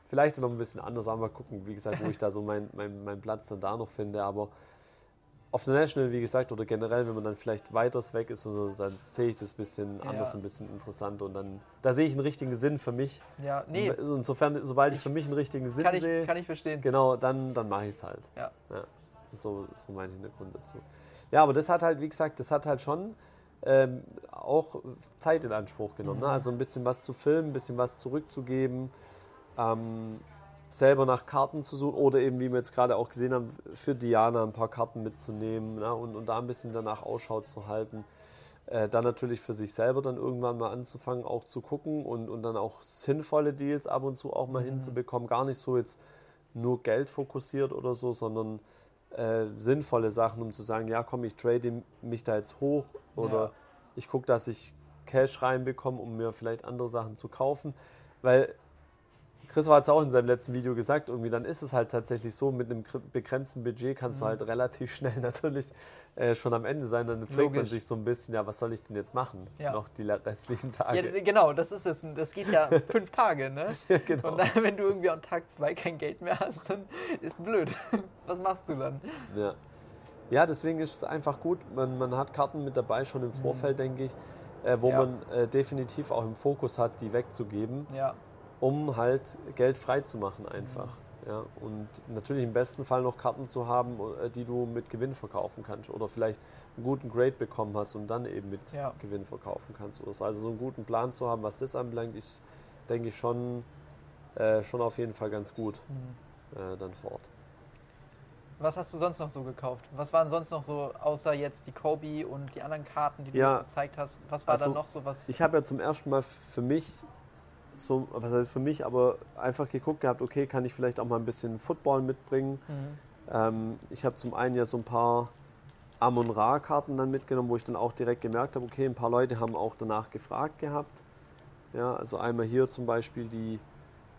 Speaker 1: vielleicht noch ein bisschen anders, aber mal gucken, wie gesagt, wo ich da so meinen mein, mein Platz dann da noch finde. Aber auf der National, wie gesagt, oder generell, wenn man dann vielleicht weiters weg ist, oder so, dann sehe ich das ein bisschen
Speaker 2: Ja.
Speaker 1: anders, ein bisschen interessanter und dann, da sehe ich einen richtigen Sinn für mich.
Speaker 2: Ja, nee,
Speaker 1: Und Insofern, sobald ich für mich einen richtigen Sinn
Speaker 2: kann ich,
Speaker 1: sehe,
Speaker 2: kann ich verstehen.
Speaker 1: genau, dann, dann mache ich es halt.
Speaker 2: Ja.
Speaker 1: Das ist so, so mein Hintergrund dazu. Ja, aber das hat halt, wie gesagt, das hat halt schon ähm, auch Zeit in Anspruch genommen.
Speaker 2: Mhm.
Speaker 1: Ne? Also ein bisschen was zu filmen, ein bisschen was zurückzugeben, ähm, selber nach Karten zu suchen oder eben, wie wir jetzt gerade auch gesehen haben, für Diana ein paar Karten mitzunehmen ne? und, und da ein bisschen danach Ausschau zu halten. Äh, dann natürlich für sich selber dann irgendwann mal anzufangen, auch zu gucken und, und dann auch sinnvolle Deals ab und zu auch mal mhm. hinzubekommen. Gar nicht so jetzt nur Geld fokussiert oder so, sondern äh, sinnvolle Sachen, um zu sagen, ja komm, ich trade mich da jetzt hoch oder ja. ich gucke, dass ich Cash reinbekomme, um mir vielleicht andere Sachen zu kaufen. Weil Chris hat es auch in seinem letzten Video gesagt, irgendwie dann ist es halt tatsächlich so, mit einem begrenzten Budget kannst mhm. du halt relativ schnell natürlich äh, schon am Ende sein. Dann fragt man sich so ein bisschen, ja, was soll ich denn jetzt machen? Ja. Noch die restlichen Tage.
Speaker 2: Ja, genau, das ist es. Das geht ja fünf Tage, ne? ja, genau. Und dann, wenn du irgendwie an Tag zwei kein Geld mehr hast, dann ist blöd. Was machst du dann?
Speaker 1: Ja. Ja, deswegen ist es einfach gut. Man, man hat Karten mit dabei schon im mhm. Vorfeld, mhm. denke ich, äh, wo ja. man äh, definitiv auch im Fokus hat, die wegzugeben. Ja um halt Geld frei zu machen einfach. Ja, und natürlich im besten Fall noch Karten zu haben, äh, die du mit Gewinn verkaufen kannst oder vielleicht einen guten Grade bekommen hast und dann eben mit ja. Gewinn verkaufen kannst. Also so einen guten Plan zu haben, was das anbelangt, ich denke ich schon, äh, schon auf jeden Fall ganz gut mhm. äh, dann vor Ort.
Speaker 2: Was hast du sonst noch so gekauft? Was waren sonst noch so, außer jetzt die Kobe und die anderen Karten, die du ja, gezeigt hast? Was war also, da noch so was?
Speaker 1: Ich habe ja zum ersten Mal für mich so, was heißt für mich, aber einfach geguckt gehabt, okay, kann ich vielleicht auch mal ein bisschen Football mitbringen. Mhm. Ähm, ich habe zum einen ja so ein paar Amon-Ra-Karten dann mitgenommen, wo ich dann auch direkt gemerkt habe, okay, ein paar Leute haben auch danach gefragt gehabt. Ja, also einmal hier zum Beispiel die,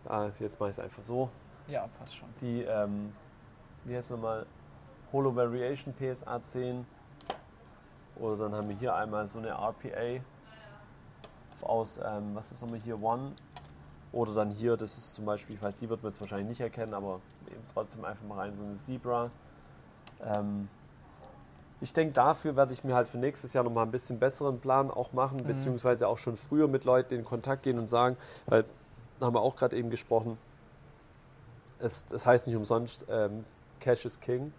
Speaker 1: ah, jetzt mache ich es einfach so.
Speaker 2: Ja, passt schon.
Speaker 1: Die, ähm, wie heißt es nochmal, Holo Variation PSA 10. Oder dann haben wir hier einmal so eine RPA aus, ähm, was ist nochmal hier, One. Oder dann hier, das ist zum Beispiel, ich weiß, die wird man jetzt wahrscheinlich nicht erkennen, aber eben trotzdem einfach mal rein, so eine Zebra. Ähm, ich denke, dafür werde ich mir halt für nächstes Jahr nochmal ein bisschen besseren Plan auch machen, mhm. beziehungsweise auch schon früher mit Leuten in Kontakt gehen und sagen, weil, da haben wir auch gerade eben gesprochen, es, das heißt nicht umsonst, ähm, Cash is King.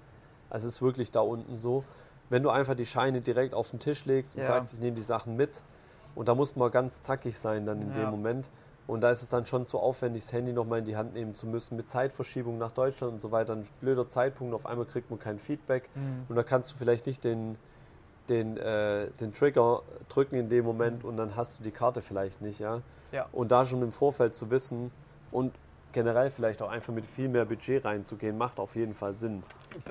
Speaker 1: Also es ist wirklich da unten so. Wenn du einfach die Scheine direkt auf den Tisch legst und ja. sagst, ich nehme die Sachen mit, und da muss man ganz zackig sein dann in ja. dem Moment. Und da ist es dann schon zu aufwendig, das Handy nochmal in die Hand nehmen zu müssen, mit Zeitverschiebung nach Deutschland und so weiter. Ein blöder Zeitpunkt, auf einmal kriegt man kein Feedback. Mhm. Und da kannst du vielleicht nicht den, den, äh, den Trigger drücken in dem Moment und dann hast du die Karte vielleicht nicht. Ja? ja? Und da schon im Vorfeld zu wissen und generell vielleicht auch einfach mit viel mehr Budget reinzugehen, macht auf jeden Fall Sinn.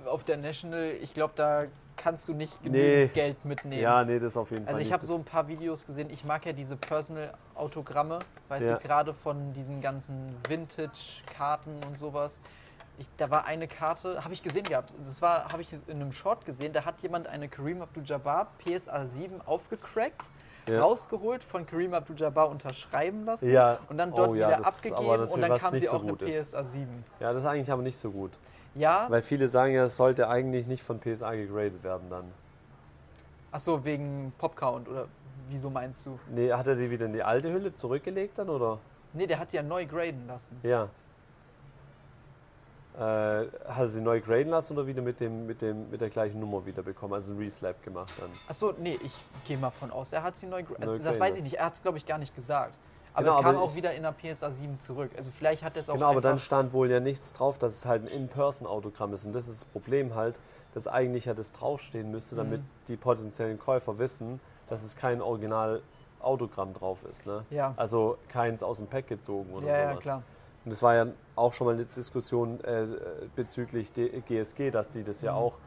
Speaker 2: Auf der National, ich glaube, da kannst du nicht genug nee. Geld mitnehmen.
Speaker 1: Ja, nee, das auf jeden
Speaker 2: also
Speaker 1: Fall.
Speaker 2: Also ich habe so ein paar Videos gesehen. Ich mag ja diese Personal-Autogramme, weißt ja. du, gerade von diesen ganzen Vintage-Karten und sowas. Ich, da war eine Karte, habe ich gesehen gehabt. Das war, habe ich in einem Short gesehen. Da hat jemand eine Kareem Abdul-Jabbar PSA 7 aufgecrackt. Ja. rausgeholt, von Kareem Abdul-Jabbar unterschreiben lassen
Speaker 1: ja.
Speaker 2: und dann dort oh, ja, wieder abgegeben und dann kam sie so auch eine PSA 7.
Speaker 1: Ja, das ist eigentlich aber nicht so gut.
Speaker 2: Ja.
Speaker 1: Weil viele sagen ja, es sollte eigentlich nicht von PSA gegradet werden dann.
Speaker 2: Ach so, wegen Popcount oder wieso meinst du?
Speaker 1: Nee, hat er sie wieder in die alte Hülle zurückgelegt dann oder?
Speaker 2: Nee, der hat die ja neu graden lassen.
Speaker 1: Ja. Äh, hat er sie neu graden lassen oder wieder mit, dem, mit, dem, mit der gleichen Nummer wieder bekommen, also ein Reslap gemacht dann?
Speaker 2: Achso, nee, ich gehe mal von aus, er hat sie neu, also, Das weiß ich nicht, er hat es glaube ich gar nicht gesagt. Aber genau, es kam aber auch wieder in der PSA 7 zurück. Also vielleicht hat es auch.
Speaker 1: Genau, aber dann stand wohl ja nichts drauf, dass es halt ein In-Person-Autogramm ist. Und das ist das Problem halt, dass eigentlich ja das draufstehen müsste, damit mhm. die potenziellen Käufer wissen, dass es kein Original-Autogramm drauf ist. Ne?
Speaker 2: Ja.
Speaker 1: Also keins aus dem Pack gezogen oder
Speaker 2: ja,
Speaker 1: sowas.
Speaker 2: Ja, klar.
Speaker 1: Und das war ja auch schon mal eine Diskussion äh, bezüglich GSG, dass die das mhm. ja auch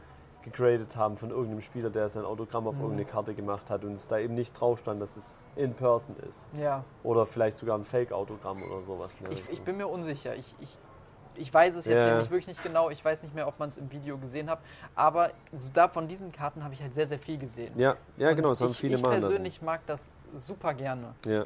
Speaker 1: gegradet haben von irgendeinem Spieler, der sein Autogramm auf mhm. irgendeine Karte gemacht hat und es da eben nicht drauf stand, dass es in person ist.
Speaker 2: Ja.
Speaker 1: Oder vielleicht sogar ein Fake-Autogramm oder sowas.
Speaker 2: Ich, ich, bin mir unsicher. Ich, ich, ich weiß es jetzt yeah. nämlich wirklich nicht genau. Ich weiß nicht mehr, ob man es im Video gesehen hat. Aber da von diesen Karten habe ich halt sehr, sehr viel gesehen.
Speaker 1: Ja, ja genau, das haben viele
Speaker 2: ich persönlich lassen. mag das super gerne.
Speaker 1: Ja.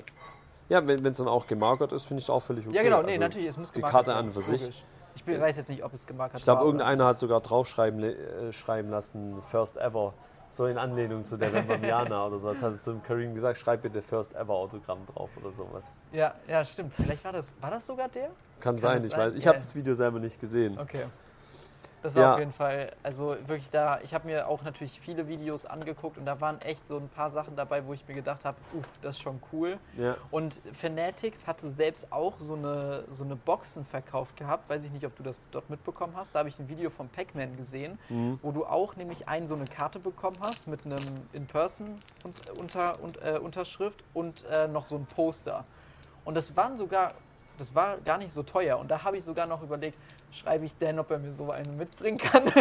Speaker 1: Ja, wenn es dann auch gemarkert ist, finde ich es auch völlig okay.
Speaker 2: Ja, genau, nee, also natürlich, es muss
Speaker 1: gemarkert Die Karte an für sich.
Speaker 2: Ich weiß jetzt nicht, ob es gemarkert
Speaker 1: Ich glaube, irgendeiner hat sogar draufschreiben äh, schreiben lassen, First Ever. So in Anlehnung zu der Rembamiana oder sowas. Hat zum Kareem gesagt, schreib bitte First Ever Autogramm drauf oder sowas.
Speaker 2: Ja, ja, stimmt. Vielleicht war das, war das sogar der?
Speaker 1: Kann, Kann sein, ich sein? weiß. Ich ja. habe das Video selber nicht gesehen.
Speaker 2: Okay. Das war
Speaker 1: Ja.
Speaker 2: auf jeden Fall, also wirklich da, ich habe mir auch natürlich viele Videos angeguckt und da waren echt so ein paar Sachen dabei, wo ich mir gedacht habe, uff, das ist schon cool.
Speaker 1: Ja.
Speaker 2: Und Fanatics hatte selbst auch so eine, so eine Boxen verkauft gehabt. Weiß ich nicht, ob du das dort mitbekommen hast. Da habe ich ein Video von Pac-Man gesehen,
Speaker 1: Mhm.
Speaker 2: wo du auch nämlich ein so eine Karte bekommen hast mit einem In-Person-Unter, und, äh, Unterschrift und äh, noch so ein Poster. Und das waren sogar, das war gar nicht so teuer. Und da habe ich sogar noch überlegt, schreibe ich Dan, ob er mir so einen mitbringen kann.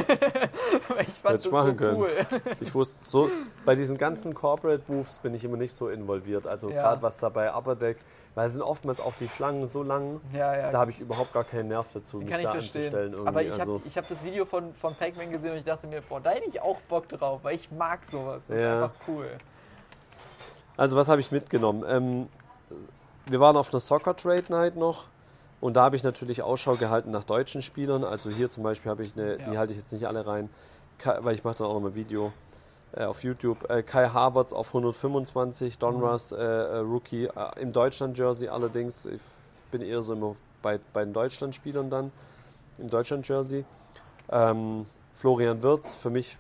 Speaker 2: Weil ich fand
Speaker 1: Hätte ich machen
Speaker 2: so
Speaker 1: können.
Speaker 2: cool.
Speaker 1: Ich wusste so, bei diesen ganzen Corporate Booths bin ich immer nicht so involviert. Also
Speaker 2: Ja.
Speaker 1: gerade was da bei Upper Deck, weil es sind oftmals auch die Schlangen so lang,
Speaker 2: Ja, ja.
Speaker 1: da habe ich überhaupt gar keinen Nerv dazu, mich
Speaker 2: Kann
Speaker 1: da anzustellen irgendwie.
Speaker 2: Aber ich habe
Speaker 1: also,
Speaker 2: ich hab das Video von, von Pac-Man gesehen und ich dachte mir, boah, da hätte ich auch Bock drauf, weil ich mag sowas. Das
Speaker 1: Ja.
Speaker 2: ist einfach cool.
Speaker 1: also was habe ich mitgenommen? Ähm, wir waren auf einer Soccer Trade Night noch und da habe ich natürlich Ausschau gehalten nach deutschen Spielern. Also hier zum Beispiel habe ich eine, die
Speaker 2: Ja.
Speaker 1: halte ich jetzt nicht alle rein, weil ich mache dann auch noch mal ein Video äh, auf YouTube. Äh, Kai Havertz auf 125, Donruss äh, äh, Rookie äh, im Deutschland-Jersey allerdings. Ich bin eher so immer bei, bei den Deutschland-Spielern dann im Deutschland-Jersey. Ähm, Florian Wirz, für mich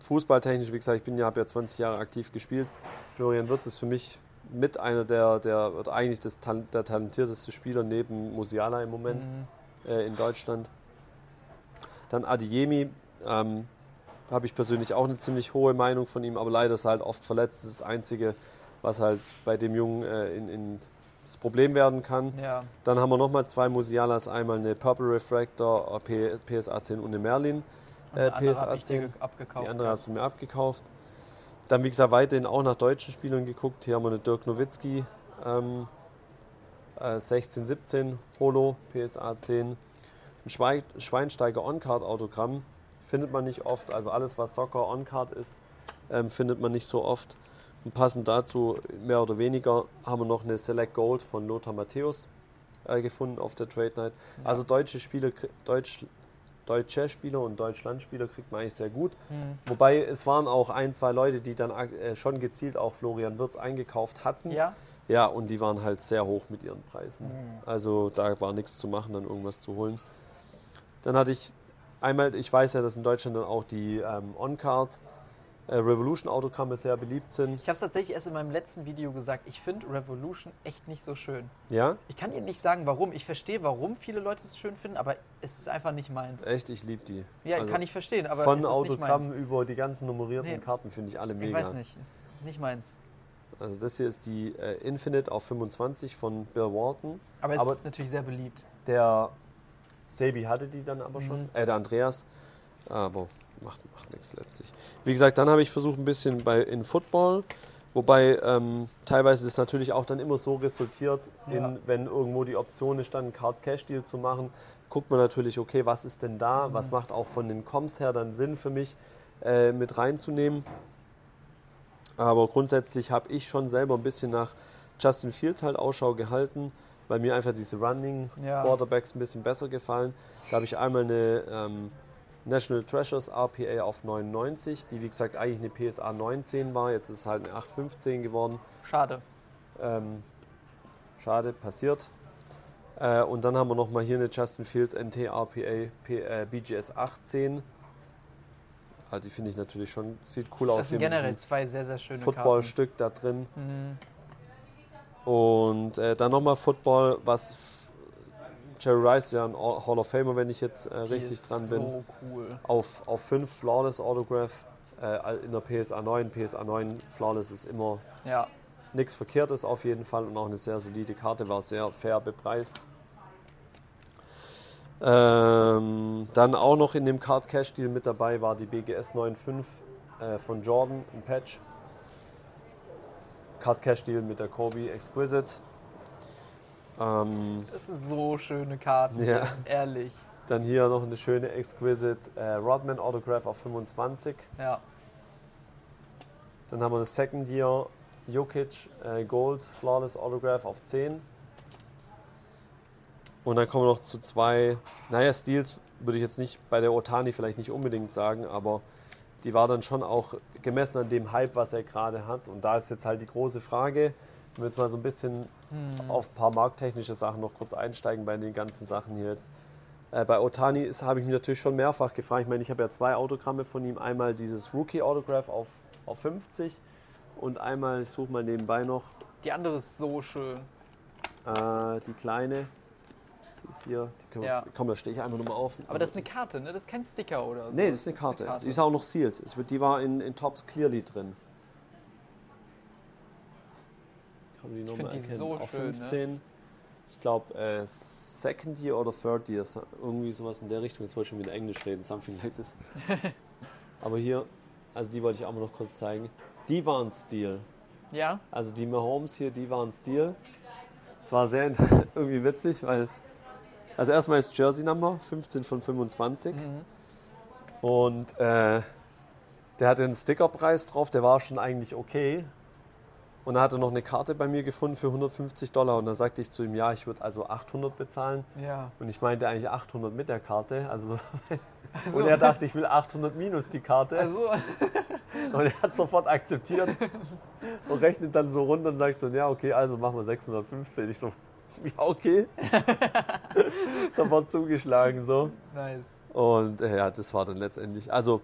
Speaker 1: fußballtechnisch, wie gesagt, ich bin ja, habe ja 20 Jahre aktiv gespielt. Florian Wirz ist für mich mit einer der, der oder eigentlich das, der talentierteste Spieler neben Musiala im Moment
Speaker 2: Mhm.
Speaker 1: äh, in Deutschland. Dann Adiemi, ähm, habe ich persönlich auch eine ziemlich hohe Meinung von ihm, aber leider ist er halt oft verletzt. Das ist das Einzige, was halt bei dem Jungen äh, in, in das Problem werden kann.
Speaker 2: Ja,
Speaker 1: Dann haben wir nochmal zwei Musialas, einmal eine Purple Refractor äh, PSA 10 und eine Merlin äh, PSA
Speaker 2: hab ich dir
Speaker 1: 10.
Speaker 2: ge- abgekauft.
Speaker 1: Die andere hast du mir abgekauft. Dann, wie gesagt, weiterhin auch nach deutschen Spielern geguckt. Hier haben wir eine Dirk Nowitzki ähm, äh, 16, 17 Holo, PSA 10. Ein Schwei Schweinsteiger On-Card-Autogramm findet man nicht oft. Also alles, was Soccer On-Card ist, ähm, findet man nicht so oft. Und passend dazu, mehr oder weniger, haben wir noch eine Select Gold von Lothar Matthäus äh, gefunden auf der Trade Night. Also deutsche Spieler, Deutsch, deutsche Spieler und Deutschlandspieler kriegt man eigentlich sehr gut.
Speaker 2: Mhm.
Speaker 1: Wobei es waren auch ein, zwei Leute, die dann äh, schon gezielt auch Florian Wirz eingekauft hatten.
Speaker 2: Ja,
Speaker 1: Ja, und die waren halt sehr hoch mit ihren Preisen.
Speaker 2: Mhm.
Speaker 1: Also da war nichts zu machen, dann irgendwas zu holen. Dann hatte ich einmal, ich weiß ja, dass in Deutschland dann auch die ähm, On-Card äh, Revolution Autogramme sehr beliebt sind.
Speaker 2: ich habe es tatsächlich erst in meinem letzten Video gesagt. Ich finde Revolution echt nicht so schön.
Speaker 1: Ja,
Speaker 2: Ich kann Ihnen nicht sagen, warum. Ich verstehe, warum viele Leute es schön finden, aber es ist einfach nicht meins.
Speaker 1: echt, ich liebe die.
Speaker 2: Ja,
Speaker 1: Also
Speaker 2: kann ich verstehen, aber
Speaker 1: Von
Speaker 2: ist
Speaker 1: Autogrammen über die ganzen nummerierten
Speaker 2: Nee.
Speaker 1: Karten finde ich alle
Speaker 2: Ich
Speaker 1: mega.
Speaker 2: weiß nicht, ist nicht meins.
Speaker 1: Also das hier ist die äh, Infinite auf 25 von Bill Walton.
Speaker 2: Aber es
Speaker 1: Aber-
Speaker 2: ist natürlich sehr beliebt.
Speaker 1: Der Sebi hatte die dann aber schon,
Speaker 2: Mhm.
Speaker 1: äh, der Andreas, aber macht, macht nichts letztlich. Wie gesagt, dann habe ich versucht ein bisschen bei, in Football, wobei ähm, teilweise das natürlich auch dann immer so resultiert, in,
Speaker 2: Ja.
Speaker 1: wenn irgendwo die Option ist, dann einen Card-Cash-Deal zu machen, guckt man natürlich, okay, was ist denn da,
Speaker 2: Mhm.
Speaker 1: was macht auch von den Comps her dann Sinn für mich äh, mit reinzunehmen. Aber grundsätzlich habe ich schon selber ein bisschen nach Justin Fields halt Ausschau gehalten, weil mir einfach diese Running
Speaker 2: Ja.
Speaker 1: Quarterbacks ein bisschen besser gefallen. Da habe ich einmal eine ähm, National Treasures RPA auf 99, die wie gesagt eigentlich eine PSA 19 war. Jetzt ist es halt eine 815 geworden.
Speaker 2: Schade.
Speaker 1: Ähm, schade, passiert. Äh, und dann haben wir nochmal hier eine Justin Fields NT RPA P, äh, BGS 18. Ah, die finde ich natürlich schon, sieht cool aus.
Speaker 2: Das sind generell zwei sehr, sehr schöne
Speaker 1: Footballstück da drin.
Speaker 2: Mhm.
Speaker 1: Und äh, dann nochmal Football, was Jerry Rice ja ein All- Hall of Famer, wenn ich jetzt äh, richtig dran bin.
Speaker 2: So cool.
Speaker 1: Auf, auf 5 Flawless Autograph äh, in der PSA 9. PSA 9 Flawless ist immer
Speaker 2: Ja.
Speaker 1: nichts Verkehrtes auf jeden Fall und auch eine sehr solide Karte, war sehr fair bepreist. Ähm, dann auch noch in dem Card Cash Deal mit dabei war die BGS 9.5 äh, von Jordan, ein Patch. Card Cash Deal mit der Kobe Exquisite. Ähm,
Speaker 2: Das sind so schöne Karten,
Speaker 1: Ja.
Speaker 2: ehrlich.
Speaker 1: dann hier noch eine schöne Exquisite äh, Rodman Autograph auf 25.
Speaker 2: Ja.
Speaker 1: Dann haben wir das Second Year Jokic äh, Gold Flawless Autograph auf 10. Und dann kommen wir noch zu zwei, naja, Steals würde ich jetzt nicht bei der Otani vielleicht nicht unbedingt sagen, aber die war dann schon auch gemessen an dem Hype, was er gerade hat. Und da ist jetzt halt die große Frage, wenn wir jetzt mal so ein bisschen
Speaker 2: Hm.
Speaker 1: auf ein paar markttechnische Sachen noch kurz einsteigen bei den ganzen Sachen hier jetzt. Äh, bei Otani habe ich mich natürlich schon mehrfach gefragt. Ich meine, ich habe ja zwei Autogramme von ihm. Einmal dieses Rookie-Autograph auf, auf 50 und einmal, ich suche mal nebenbei noch.
Speaker 2: Die andere ist so schön.
Speaker 1: Äh, die kleine. Die ist hier. Die können
Speaker 2: Ja.
Speaker 1: wir, komm, da stehe ich einfach nochmal auf.
Speaker 2: Aber das ist eine Karte, ne? Das ist kein Sticker oder so.
Speaker 1: Nee, das ist eine Karte. Die ist auch noch sealed. Es wird- Die war in, in Tops Clearly drin. Kann man die
Speaker 2: die
Speaker 1: erkennen?
Speaker 2: so
Speaker 1: Auf
Speaker 2: schön, ne?
Speaker 1: 15. Ich glaube, äh, Second Year oder Third Year. Irgendwie sowas in der Richtung. Jetzt wollte ich schon wieder Englisch reden. Something like this. Aber hier, also die wollte ich auch mal noch kurz zeigen. Die waren Stil.
Speaker 2: Ja?
Speaker 1: Also die Mahomes hier, die waren Stil. Es war sehr irgendwie witzig, weil. Also erstmal ist Jersey Number 15 von 25. Und äh, der hatte einen Stickerpreis drauf, der war schon eigentlich okay. Und er hatte noch eine Karte bei mir gefunden für 150 Dollar. Und dann sagte ich zu ihm, ja, ich würde also 800 bezahlen.
Speaker 2: Ja.
Speaker 1: Und ich meinte eigentlich 800 mit der Karte. Also,
Speaker 2: Also,
Speaker 1: und er dachte, ich will 800 minus die Karte.
Speaker 2: also
Speaker 1: Und er hat sofort akzeptiert und rechnet dann so runter und sagt so, ja, okay, also machen wir 615. Ich so, ja, okay. sofort zugeschlagen so.
Speaker 2: nice.
Speaker 1: Und äh, ja, das war dann letztendlich, also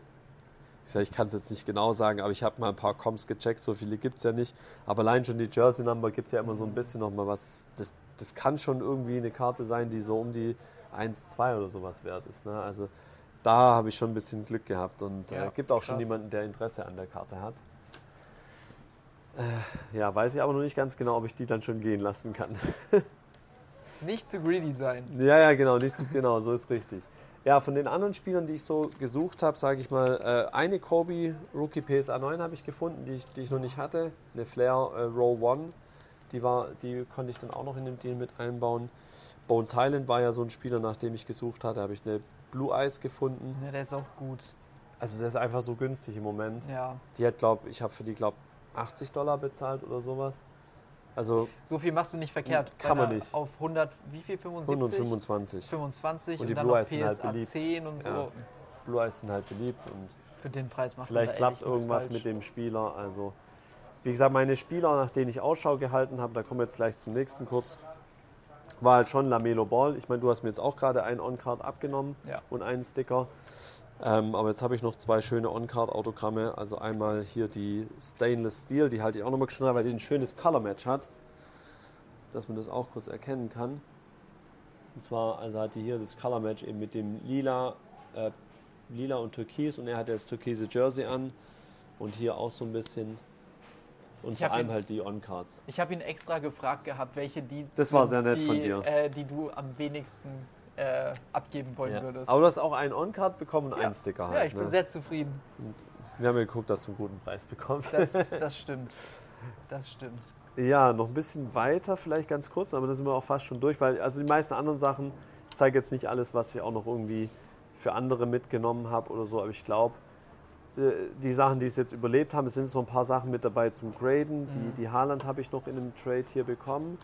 Speaker 1: ich sag, ich kann es jetzt nicht genau sagen, aber ich habe mal ein paar Comps gecheckt, so viele gibt es ja nicht. Aber allein schon die Jersey Number gibt ja immer so ein bisschen nochmal was, das, das kann schon irgendwie eine Karte sein, die so um die 1, 2 oder sowas wert ist. Ne? Also da habe ich schon ein bisschen Glück gehabt und äh,
Speaker 2: Ja,
Speaker 1: gibt auch schon
Speaker 2: krass.
Speaker 1: jemanden, der Interesse an der Karte hat. Äh, ja, weiß ich aber noch nicht ganz genau, ob ich die dann schon gehen lassen kann.
Speaker 2: Nicht zu greedy sein.
Speaker 1: Ja, ja, genau, nicht so, genau, so ist richtig. Ja, von den anderen Spielern, die ich so gesucht habe, sage ich mal, äh, eine Kobe Rookie PSA 9 habe ich gefunden, die ich, die ich noch nicht hatte. Eine Flair äh, Roll One, die, war, die konnte ich dann auch noch in dem Deal mit einbauen. Bones Highland war ja so ein Spieler, nach dem ich gesucht hatte, habe ich eine Blue Eyes gefunden.
Speaker 2: Ja, der ist auch gut.
Speaker 1: Also der ist einfach so günstig im Moment.
Speaker 2: Ja.
Speaker 1: Die hat, glaube ich, habe für die, glaube 80 Dollar bezahlt oder sowas. Also
Speaker 2: So viel machst du nicht verkehrt.
Speaker 1: Kann man nicht.
Speaker 2: Auf 100, wie viel? 75?
Speaker 1: 125.
Speaker 2: 25
Speaker 1: Und
Speaker 2: und,
Speaker 1: die
Speaker 2: dann
Speaker 1: Blue
Speaker 2: noch
Speaker 1: Eyes sind halt beliebt.
Speaker 2: 10 und so.
Speaker 1: Ja. Blue Eyes sind halt beliebt und
Speaker 2: Für den Preis macht
Speaker 1: Vielleicht klappt irgendwas mit dem Spieler. Also, wie gesagt, meine Spieler, nach denen ich Ausschau gehalten habe, da kommen wir jetzt gleich zum nächsten kurz, war halt schon Lamelo Ball. Ich meine, du hast mir jetzt auch gerade einen On-Card abgenommen
Speaker 2: Ja.
Speaker 1: und einen Sticker. Ähm, aber jetzt habe ich noch zwei schöne On-Card-Autogramme. Also einmal hier die Stainless Steel, die halte ich auch nochmal schnell, weil die ein schönes Color-Match hat. Dass man das auch kurz erkennen kann. Und zwar, also hat die hier das Color-Match eben mit dem lila, äh, lila und türkis und er hat ja das türkise Jersey an und hier auch so ein bisschen und vor allem
Speaker 2: ihn-
Speaker 1: halt die On-Cards.
Speaker 2: Ich habe ihn extra gefragt gehabt, welche die
Speaker 1: Das war sehr nett
Speaker 2: die,
Speaker 1: von dir.
Speaker 2: Äh, die du am wenigsten äh, abgeben wollen
Speaker 1: Ja.
Speaker 2: würdest.
Speaker 1: Aber du hast auch einen On-Card bekommen und
Speaker 2: Ja.
Speaker 1: einen Sticker
Speaker 2: ja,
Speaker 1: halt.
Speaker 2: ich bin
Speaker 1: ne?
Speaker 2: sehr zufrieden.
Speaker 1: Wir haben ja geguckt, dass du einen guten Preis bekommst.
Speaker 2: Das, das stimmt. Das stimmt.
Speaker 1: Ja, noch ein bisschen weiter, vielleicht ganz kurz, aber da sind wir auch fast schon durch, weil also die meisten anderen Sachen, ich zeige jetzt nicht alles, was ich auch noch irgendwie für andere mitgenommen habe oder so, aber ich glaube, die Sachen, die es jetzt überlebt haben, es sind so ein paar Sachen mit dabei zum Graden. Die, die Haaland habe ich noch in einem Trade hier bekommen.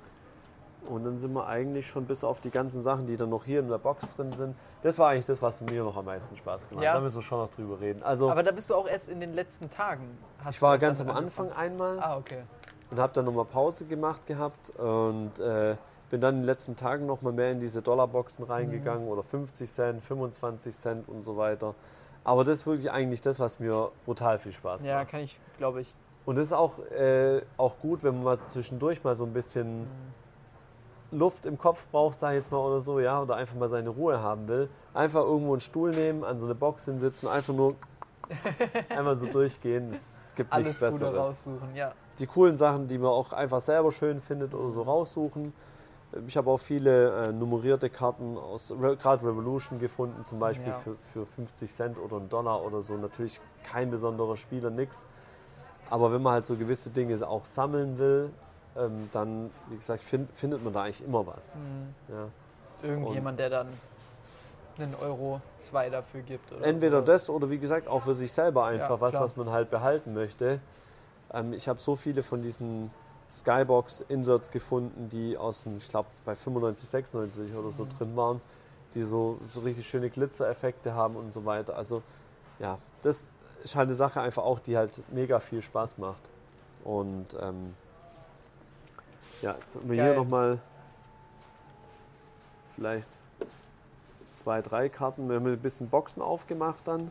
Speaker 1: Und dann sind wir eigentlich schon bis auf die ganzen Sachen, die dann noch hier in der Box drin sind. Das war eigentlich das, was mir noch am meisten Spaß gemacht hat.
Speaker 2: Ja.
Speaker 1: Da müssen wir schon noch drüber reden. Also,
Speaker 2: Aber da bist du auch erst in den letzten Tagen.
Speaker 1: Ich war ganz am Anfang einmal
Speaker 2: Ah, okay.
Speaker 1: und habe dann nochmal Pause gemacht gehabt und äh, bin dann in den letzten Tagen nochmal mehr in diese Dollarboxen reingegangen oder 50 Cent, 25 Cent und so weiter. Aber das ist wirklich eigentlich das, was mir brutal viel Spaß
Speaker 2: Ja,
Speaker 1: macht.
Speaker 2: kann ich, glaube ich.
Speaker 1: Und das ist auch, äh, auch gut, wenn man mal zwischendurch mal so ein bisschen Luft im Kopf braucht, sag ich jetzt mal oder so, ja, oder einfach mal seine Ruhe haben will. Einfach irgendwo einen Stuhl nehmen, an so eine Box hinsitzen, einfach nur einfach so durchgehen. Es gibt
Speaker 2: Alles
Speaker 1: nichts Besseres
Speaker 2: raussuchen, ja.
Speaker 1: die coolen Sachen, die man auch einfach selber schön findet oder so raussuchen. Ich habe auch viele äh, nummerierte Karten aus gerade Revolution gefunden, zum Beispiel
Speaker 2: Ja.
Speaker 1: für, für 50 Cent oder einen Dollar oder so. Natürlich kein besonderer Spieler, nix. Aber wenn man halt so gewisse Dinge auch sammeln will, ähm, dann, wie gesagt, find, findet man da eigentlich immer was.
Speaker 2: Mhm.
Speaker 1: Ja.
Speaker 2: Irgendjemand, der dann einen Euro, zwei dafür gibt.
Speaker 1: Entweder
Speaker 2: sowas.
Speaker 1: das oder wie gesagt auch für sich selber einfach
Speaker 2: Ja,
Speaker 1: was, was man halt behalten möchte. Ähm, ich habe so viele von diesen Skybox-Inserts gefunden, die aus dem, ich glaube, bei 95, 96 oder
Speaker 2: Mhm.
Speaker 1: so drin waren, die so, so richtig schöne Glitzereffekte haben und so weiter. Also ja, das ist halt eine Sache einfach auch, die halt mega viel Spaß macht. Und ähm, ja, jetzt haben wir hier
Speaker 2: Geil.
Speaker 1: nochmal vielleicht zwei, drei Karten. Wir haben ein bisschen Boxen aufgemacht dann.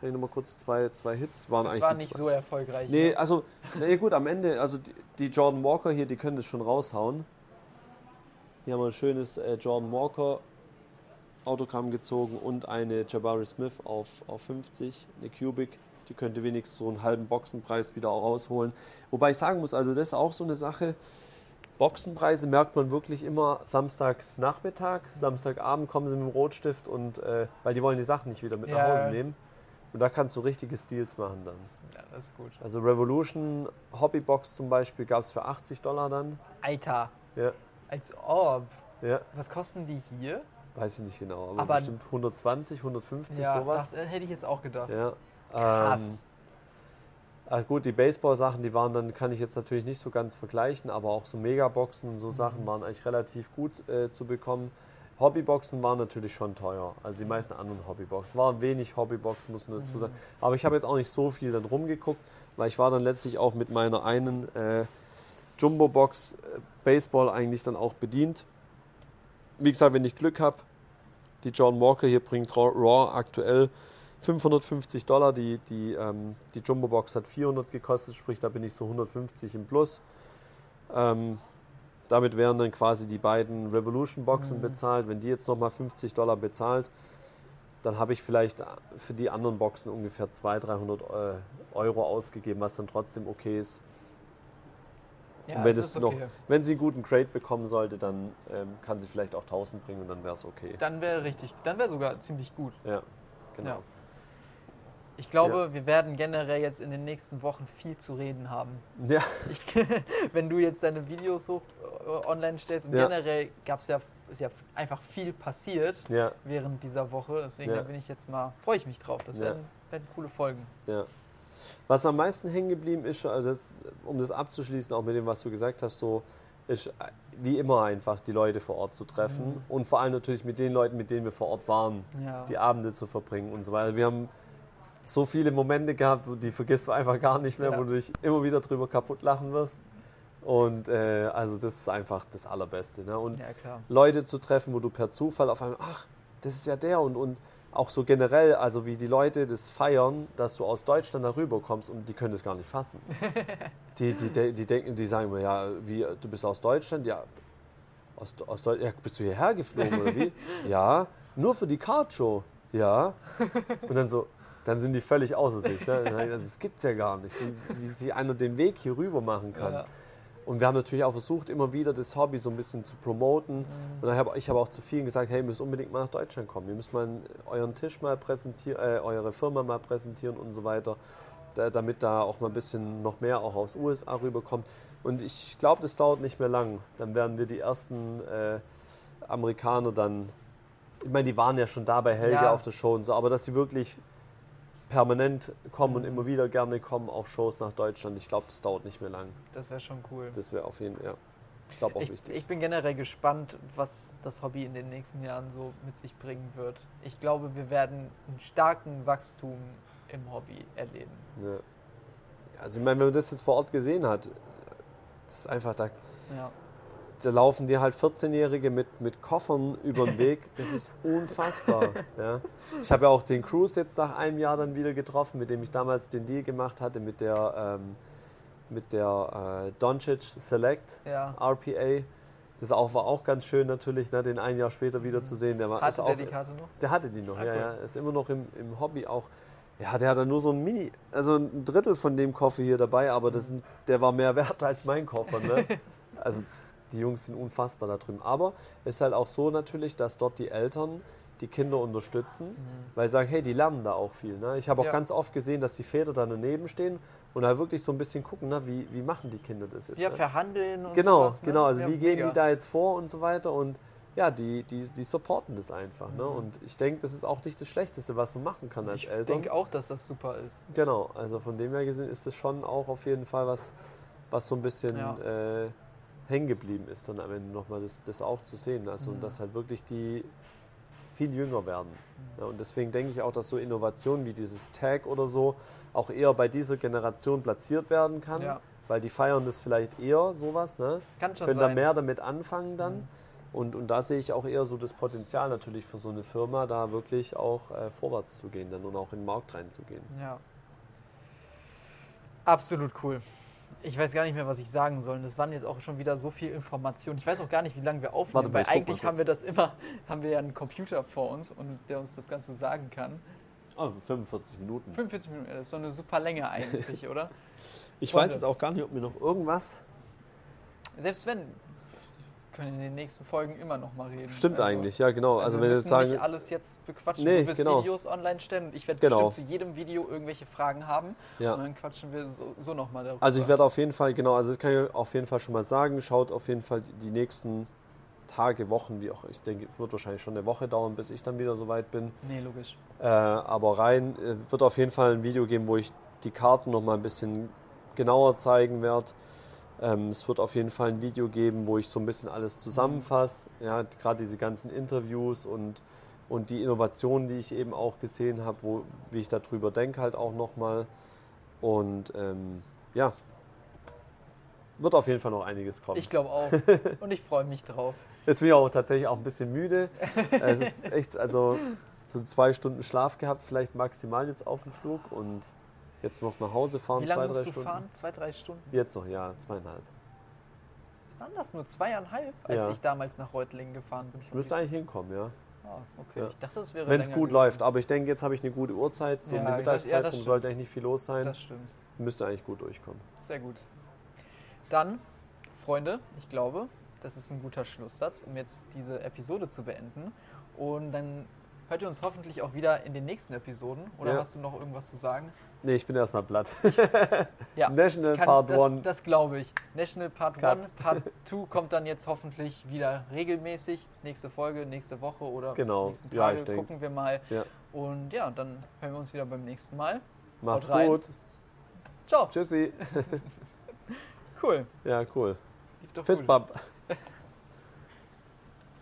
Speaker 1: Kann ich nochmal kurz zwei, zwei Hits. Waren
Speaker 2: Das
Speaker 1: eigentlich
Speaker 2: war nicht
Speaker 1: zwei.
Speaker 2: so erfolgreich.
Speaker 1: Nee,
Speaker 2: ne?
Speaker 1: also, nee, gut, am Ende, also die, die Jordan Walker hier, die können das schon raushauen. Hier haben wir ein schönes äh, Jordan Walker Autogramm gezogen und eine Jabari Smith auf, auf 50, eine Cubic. Die könnte wenigstens so einen halben Boxenpreis wieder auch rausholen. Wobei ich sagen muss, also das ist auch so eine Sache. Boxenpreise merkt man wirklich immer Samstagnachmittag, Samstagabend kommen sie mit dem Rotstift und äh, weil die wollen die Sachen nicht wieder mit nach
Speaker 2: Ja.
Speaker 1: Hause nehmen. Und da kannst du richtige Steals machen dann.
Speaker 2: Ja, das ist gut.
Speaker 1: Also Revolution Hobbybox zum Beispiel gab es für 80 Dollar dann.
Speaker 2: Alter,
Speaker 1: Ja,
Speaker 2: als ob.
Speaker 1: ja,
Speaker 2: Was kosten die hier?
Speaker 1: weiß ich nicht genau, aber,
Speaker 2: Aber-
Speaker 1: bestimmt 120, 150
Speaker 2: ja,
Speaker 1: sowas.
Speaker 2: das äh, hätte ich jetzt auch gedacht.
Speaker 1: Ja.
Speaker 2: Krass.
Speaker 1: Ähm, ah, gut, die Baseball-Sachen, die waren dann, kann ich jetzt natürlich nicht so ganz vergleichen, aber auch so Megaboxen und so
Speaker 2: Mhm.
Speaker 1: Sachen waren eigentlich relativ gut äh, zu bekommen. Hobbyboxen waren natürlich schon teuer. Also die meisten anderen Hobbyboxen. Waren wenig Hobbyboxen, muss man
Speaker 2: Mhm.
Speaker 1: dazu sagen. Aber ich habe jetzt auch nicht so viel dann rumgeguckt, weil ich war dann letztlich auch mit meiner einen äh, Jumbo-Box äh, Baseball eigentlich dann auch bedient. Wie gesagt, wenn ich Glück habe, die John Walker hier bringt Raw aktuell 550 Dollar. Die, die, ähm, die Jumbo-Box hat 400 gekostet, sprich da bin ich so 150 im Plus. Ähm, damit wären dann quasi die beiden Revolution-Boxen
Speaker 2: Mhm.
Speaker 1: bezahlt. Wenn die jetzt nochmal 50 Dollar bezahlt, dann habe ich vielleicht für die anderen Boxen ungefähr 200, 300 äh, Euro ausgegeben, was dann trotzdem okay ist.
Speaker 2: Ja,
Speaker 1: und wenn, es
Speaker 2: ist
Speaker 1: noch,
Speaker 2: okay.
Speaker 1: wenn sie einen guten Trade bekommen sollte, dann ähm, kann sie vielleicht auch 1000 bringen und dann wäre es okay.
Speaker 2: Dann wäre richtig, dann wäre sogar ziemlich gut.
Speaker 1: Ja, genau.
Speaker 2: Ja. Ich glaube, wir werden generell jetzt in den nächsten Wochen viel zu reden haben.
Speaker 1: Ja,
Speaker 2: Ich, wenn du jetzt deine Videos hoch äh, online stellst und
Speaker 1: Ja.
Speaker 2: generell gab's ja, ist ja einfach viel passiert
Speaker 1: ja,
Speaker 2: während dieser Woche. Deswegen
Speaker 1: Ja.
Speaker 2: da bin ich jetzt mal, freue ich mich drauf. Das
Speaker 1: Ja.
Speaker 2: werden, werden coole Folgen.
Speaker 1: ja. Was am meisten hängen geblieben ist, also das, um das abzuschließen, auch mit dem, was du gesagt hast, so ist äh, wie immer einfach die Leute vor Ort zu treffen
Speaker 2: Mhm.
Speaker 1: und vor allem natürlich mit den Leuten, mit denen wir vor Ort waren,
Speaker 2: Ja.
Speaker 1: die Abende zu verbringen und so weiter. Wir haben so viele Momente gehabt, wo die vergisst du einfach gar nicht mehr,
Speaker 2: Ja.
Speaker 1: wo du dich immer wieder drüber kaputt lachen wirst. Und äh, also das ist einfach das Allerbeste. Ne? Und
Speaker 2: ja.
Speaker 1: Leute zu treffen, wo du per Zufall auf einmal, ach, das ist ja der und, und auch so generell, also wie die Leute das feiern, dass du aus Deutschland darüber kommst und die können das gar nicht fassen. die, die, die, die denken, die sagen mir, ja, wie, du bist aus Deutschland? Ja, aus, aus Deutschland, ja, bist du hierher geflogen oder wie? ja, nur für die Card-Show, ja. Und dann so, dann sind die völlig außer sich. Ne? Also, das gibt's ja gar nicht, wie, wie sich einer den Weg hier rüber machen kann.
Speaker 2: Ja.
Speaker 1: Und wir haben natürlich auch versucht, immer wieder das Hobby so ein bisschen zu promoten.
Speaker 2: Mhm.
Speaker 1: Und hab, ich habe auch zu vielen gesagt, hey, ihr müsst unbedingt mal nach Deutschland kommen. Ihr müsst mal euren Tisch mal präsentieren, äh, eure Firma mal präsentieren und so weiter, da, damit da auch mal ein bisschen noch mehr auch aus USA rüberkommt. Und ich glaube, das dauert nicht mehr lang. Dann werden wir die ersten äh, Amerikaner dann, ich meine, die waren ja schon da bei Helge
Speaker 2: Ja.
Speaker 1: auf der Show und so, aber dass sie wirklich permanent kommen und
Speaker 2: Mhm.
Speaker 1: immer wieder gerne kommen auf Shows nach Deutschland, ich glaube, das dauert nicht mehr lang.
Speaker 2: Das wäre schon cool.
Speaker 1: Das wäre auf jeden Fall, ja. Ich glaube auch
Speaker 2: Ich,
Speaker 1: wichtig.
Speaker 2: ich bin generell gespannt, was das Hobby in den nächsten Jahren so mit sich bringen wird. Ich glaube, wir werden einen starken Wachstum im Hobby erleben.
Speaker 1: ja. Also ich meine, wenn man das jetzt vor Ort gesehen hat, das ist einfach, da,
Speaker 2: Ja.
Speaker 1: Da laufen dir halt 14-Jährige mit, mit Koffern über den Weg. Das ist unfassbar. ja. Ich habe ja auch den Cruise jetzt nach einem Jahr dann wieder getroffen, mit dem ich damals den Deal gemacht hatte mit der, ähm, mit der äh, Doncic Select
Speaker 2: ja.
Speaker 1: RPA. Das auch, war auch ganz schön natürlich, ne, den ein Jahr später wieder zu sehen. Der war,
Speaker 2: Hatte
Speaker 1: auch,
Speaker 2: der die Karte noch?
Speaker 1: Der hatte die noch,
Speaker 2: Ah,
Speaker 1: ja,
Speaker 2: cool.
Speaker 1: ja. Ist immer noch im, im Hobby auch. Ja, der hat dann nur so ein Mini, also ein Drittel von dem Koffer hier dabei, aber das sind, der war mehr wert als mein Koffer. Ne? Also das, die Jungs sind unfassbar da drüben. Aber es ist halt auch so natürlich, dass dort die Eltern die Kinder unterstützen, weil sie sagen, hey, die lernen da auch viel. Ne? Ich habe auch
Speaker 2: Ja.
Speaker 1: ganz oft gesehen, dass die Väter da daneben stehen und da wirklich so ein bisschen gucken, ne? wie, wie machen die Kinder das jetzt.
Speaker 2: Ja,
Speaker 1: ne?
Speaker 2: verhandeln und
Speaker 1: Genau,
Speaker 2: sowas. Ne?
Speaker 1: genau. Also
Speaker 2: ja,
Speaker 1: wie gehen
Speaker 2: mega.
Speaker 1: die da jetzt vor und so weiter und ja, die, die, die supporten das einfach. Ne?
Speaker 2: Mhm.
Speaker 1: Und ich denke, das ist auch nicht das Schlechteste, was man machen kann als
Speaker 2: Ich
Speaker 1: Eltern.
Speaker 2: denke auch, dass das super ist.
Speaker 1: Genau, also von dem her gesehen ist es schon auch auf jeden Fall was, was so ein bisschen
Speaker 2: Ja.
Speaker 1: äh, hängen geblieben ist, dann am Ende nochmal das, das auch zu sehen. Also
Speaker 2: Mhm.
Speaker 1: und dass halt wirklich die viel jünger werden. Ja, und deswegen denke ich auch, dass so Innovationen wie dieses Tag oder so auch eher bei dieser Generation platziert werden kann,
Speaker 2: Ja.
Speaker 1: weil die feiern das vielleicht eher sowas, ne?
Speaker 2: Kann schon
Speaker 1: können da
Speaker 2: sein.
Speaker 1: mehr damit anfangen dann.
Speaker 2: Mhm.
Speaker 1: Und, und da sehe ich auch eher so das Potenzial natürlich für so eine Firma, da wirklich auch äh, vorwärts zu gehen dann und auch in den Markt reinzugehen.
Speaker 2: Ja. Absolut cool. Ich weiß gar nicht mehr, was ich sagen soll. Das waren jetzt auch schon wieder so viel Information. Ich weiß auch gar nicht, wie lange wir aufnehmen,
Speaker 1: Warte
Speaker 2: weil eigentlich haben wir das immer, haben wir ja einen Computer vor uns und der uns das Ganze sagen kann.
Speaker 1: Ah, 45 Minuten.
Speaker 2: 45 Minuten, das ist so eine super Länge eigentlich, oder?
Speaker 1: Ich
Speaker 2: Freunde.
Speaker 1: weiß jetzt auch gar nicht, ob mir noch irgendwas.
Speaker 2: Selbst wenn, können in den nächsten Folgen immer noch mal reden.
Speaker 1: Stimmt
Speaker 2: Also-
Speaker 1: eigentlich, ja genau. Also,
Speaker 2: wir
Speaker 1: wenn wir jetzt sagen,
Speaker 2: nicht alles jetzt bequatschen.
Speaker 1: Nee,
Speaker 2: du wirst
Speaker 1: genau.
Speaker 2: Videos online stellen ich werde
Speaker 1: Genau.
Speaker 2: bestimmt zu jedem Video irgendwelche Fragen haben.
Speaker 1: Ja.
Speaker 2: Und dann quatschen wir so, so nochmal darüber.
Speaker 1: Also ich werde auf jeden Fall, genau, also das kann ich auf jeden Fall schon mal sagen, schaut auf jeden Fall die- die nächsten Tage, Wochen, wie auch, ich denke, es wird wahrscheinlich schon eine Woche dauern, bis ich dann wieder soweit bin.
Speaker 2: Nee, logisch.
Speaker 1: Äh, aber rein äh, wird auf jeden Fall ein Video geben, wo ich die Karten noch mal ein bisschen genauer zeigen werde. Ähm, es wird auf jeden Fall ein Video geben, wo ich so ein bisschen alles zusammenfasse. Ja, gerade diese ganzen Interviews und, und die Innovationen, die ich eben auch gesehen habe, wo, wie ich darüber denke, halt auch nochmal. Und ähm, ja, wird auf jeden Fall noch einiges kommen.
Speaker 2: Ich glaube auch. und ich freue mich drauf.
Speaker 1: Jetzt bin ich auch tatsächlich auch ein bisschen müde. es ist echt, also so zwei Stunden Schlaf gehabt, vielleicht maximal jetzt auf dem Flug und jetzt noch nach Hause fahren,
Speaker 2: Wie
Speaker 1: zwei,
Speaker 2: lange
Speaker 1: drei
Speaker 2: musst du
Speaker 1: Stunden.
Speaker 2: fahren? Zwei, drei Stunden?
Speaker 1: Jetzt noch, ja, zweieinhalb.
Speaker 2: Waren das nur zweieinhalb, als
Speaker 1: Ja.
Speaker 2: ich damals nach Reutlingen gefahren bin?
Speaker 1: Ich müsste eigentlich hinkommen, ja.
Speaker 2: Ah, okay.
Speaker 1: Ja.
Speaker 2: Ich dachte, das wäre
Speaker 1: Wenn es gut
Speaker 2: gewesen.
Speaker 1: läuft. Aber ich denke, jetzt habe ich eine gute Uhrzeit. So
Speaker 2: Ja, ja, ja,
Speaker 1: Mittagszeit
Speaker 2: stimmt.
Speaker 1: sollte eigentlich nicht viel los sein.
Speaker 2: Das stimmt.
Speaker 1: Müsste eigentlich gut durchkommen.
Speaker 2: Sehr gut. Dann, Freunde, ich glaube, das ist ein guter Schlusssatz, um jetzt diese Episode zu beenden. Und dann hört ihr uns hoffentlich auch wieder in den nächsten Episoden. Oder
Speaker 1: Ja.
Speaker 2: hast du noch irgendwas zu sagen?
Speaker 1: Nee, ich bin erstmal platt.
Speaker 2: Ja,
Speaker 1: National
Speaker 2: kann-
Speaker 1: Part
Speaker 2: das,
Speaker 1: 1.
Speaker 2: Das glaube ich. National Part
Speaker 1: Cut.
Speaker 2: 1, Part 2 kommt dann jetzt hoffentlich wieder regelmäßig. Nächste Folge, nächste Woche oder
Speaker 1: Genau.
Speaker 2: nächsten
Speaker 1: Ja,
Speaker 2: Tage
Speaker 1: ich denk.
Speaker 2: gucken wir mal.
Speaker 1: Ja.
Speaker 2: Und ja, dann hören wir uns wieder beim nächsten Mal.
Speaker 1: Macht's gut.
Speaker 2: Ciao.
Speaker 1: Tschüssi.
Speaker 2: Cool.
Speaker 1: Ja, cool.
Speaker 2: Lief doch
Speaker 1: Fist
Speaker 2: gut.
Speaker 1: bump.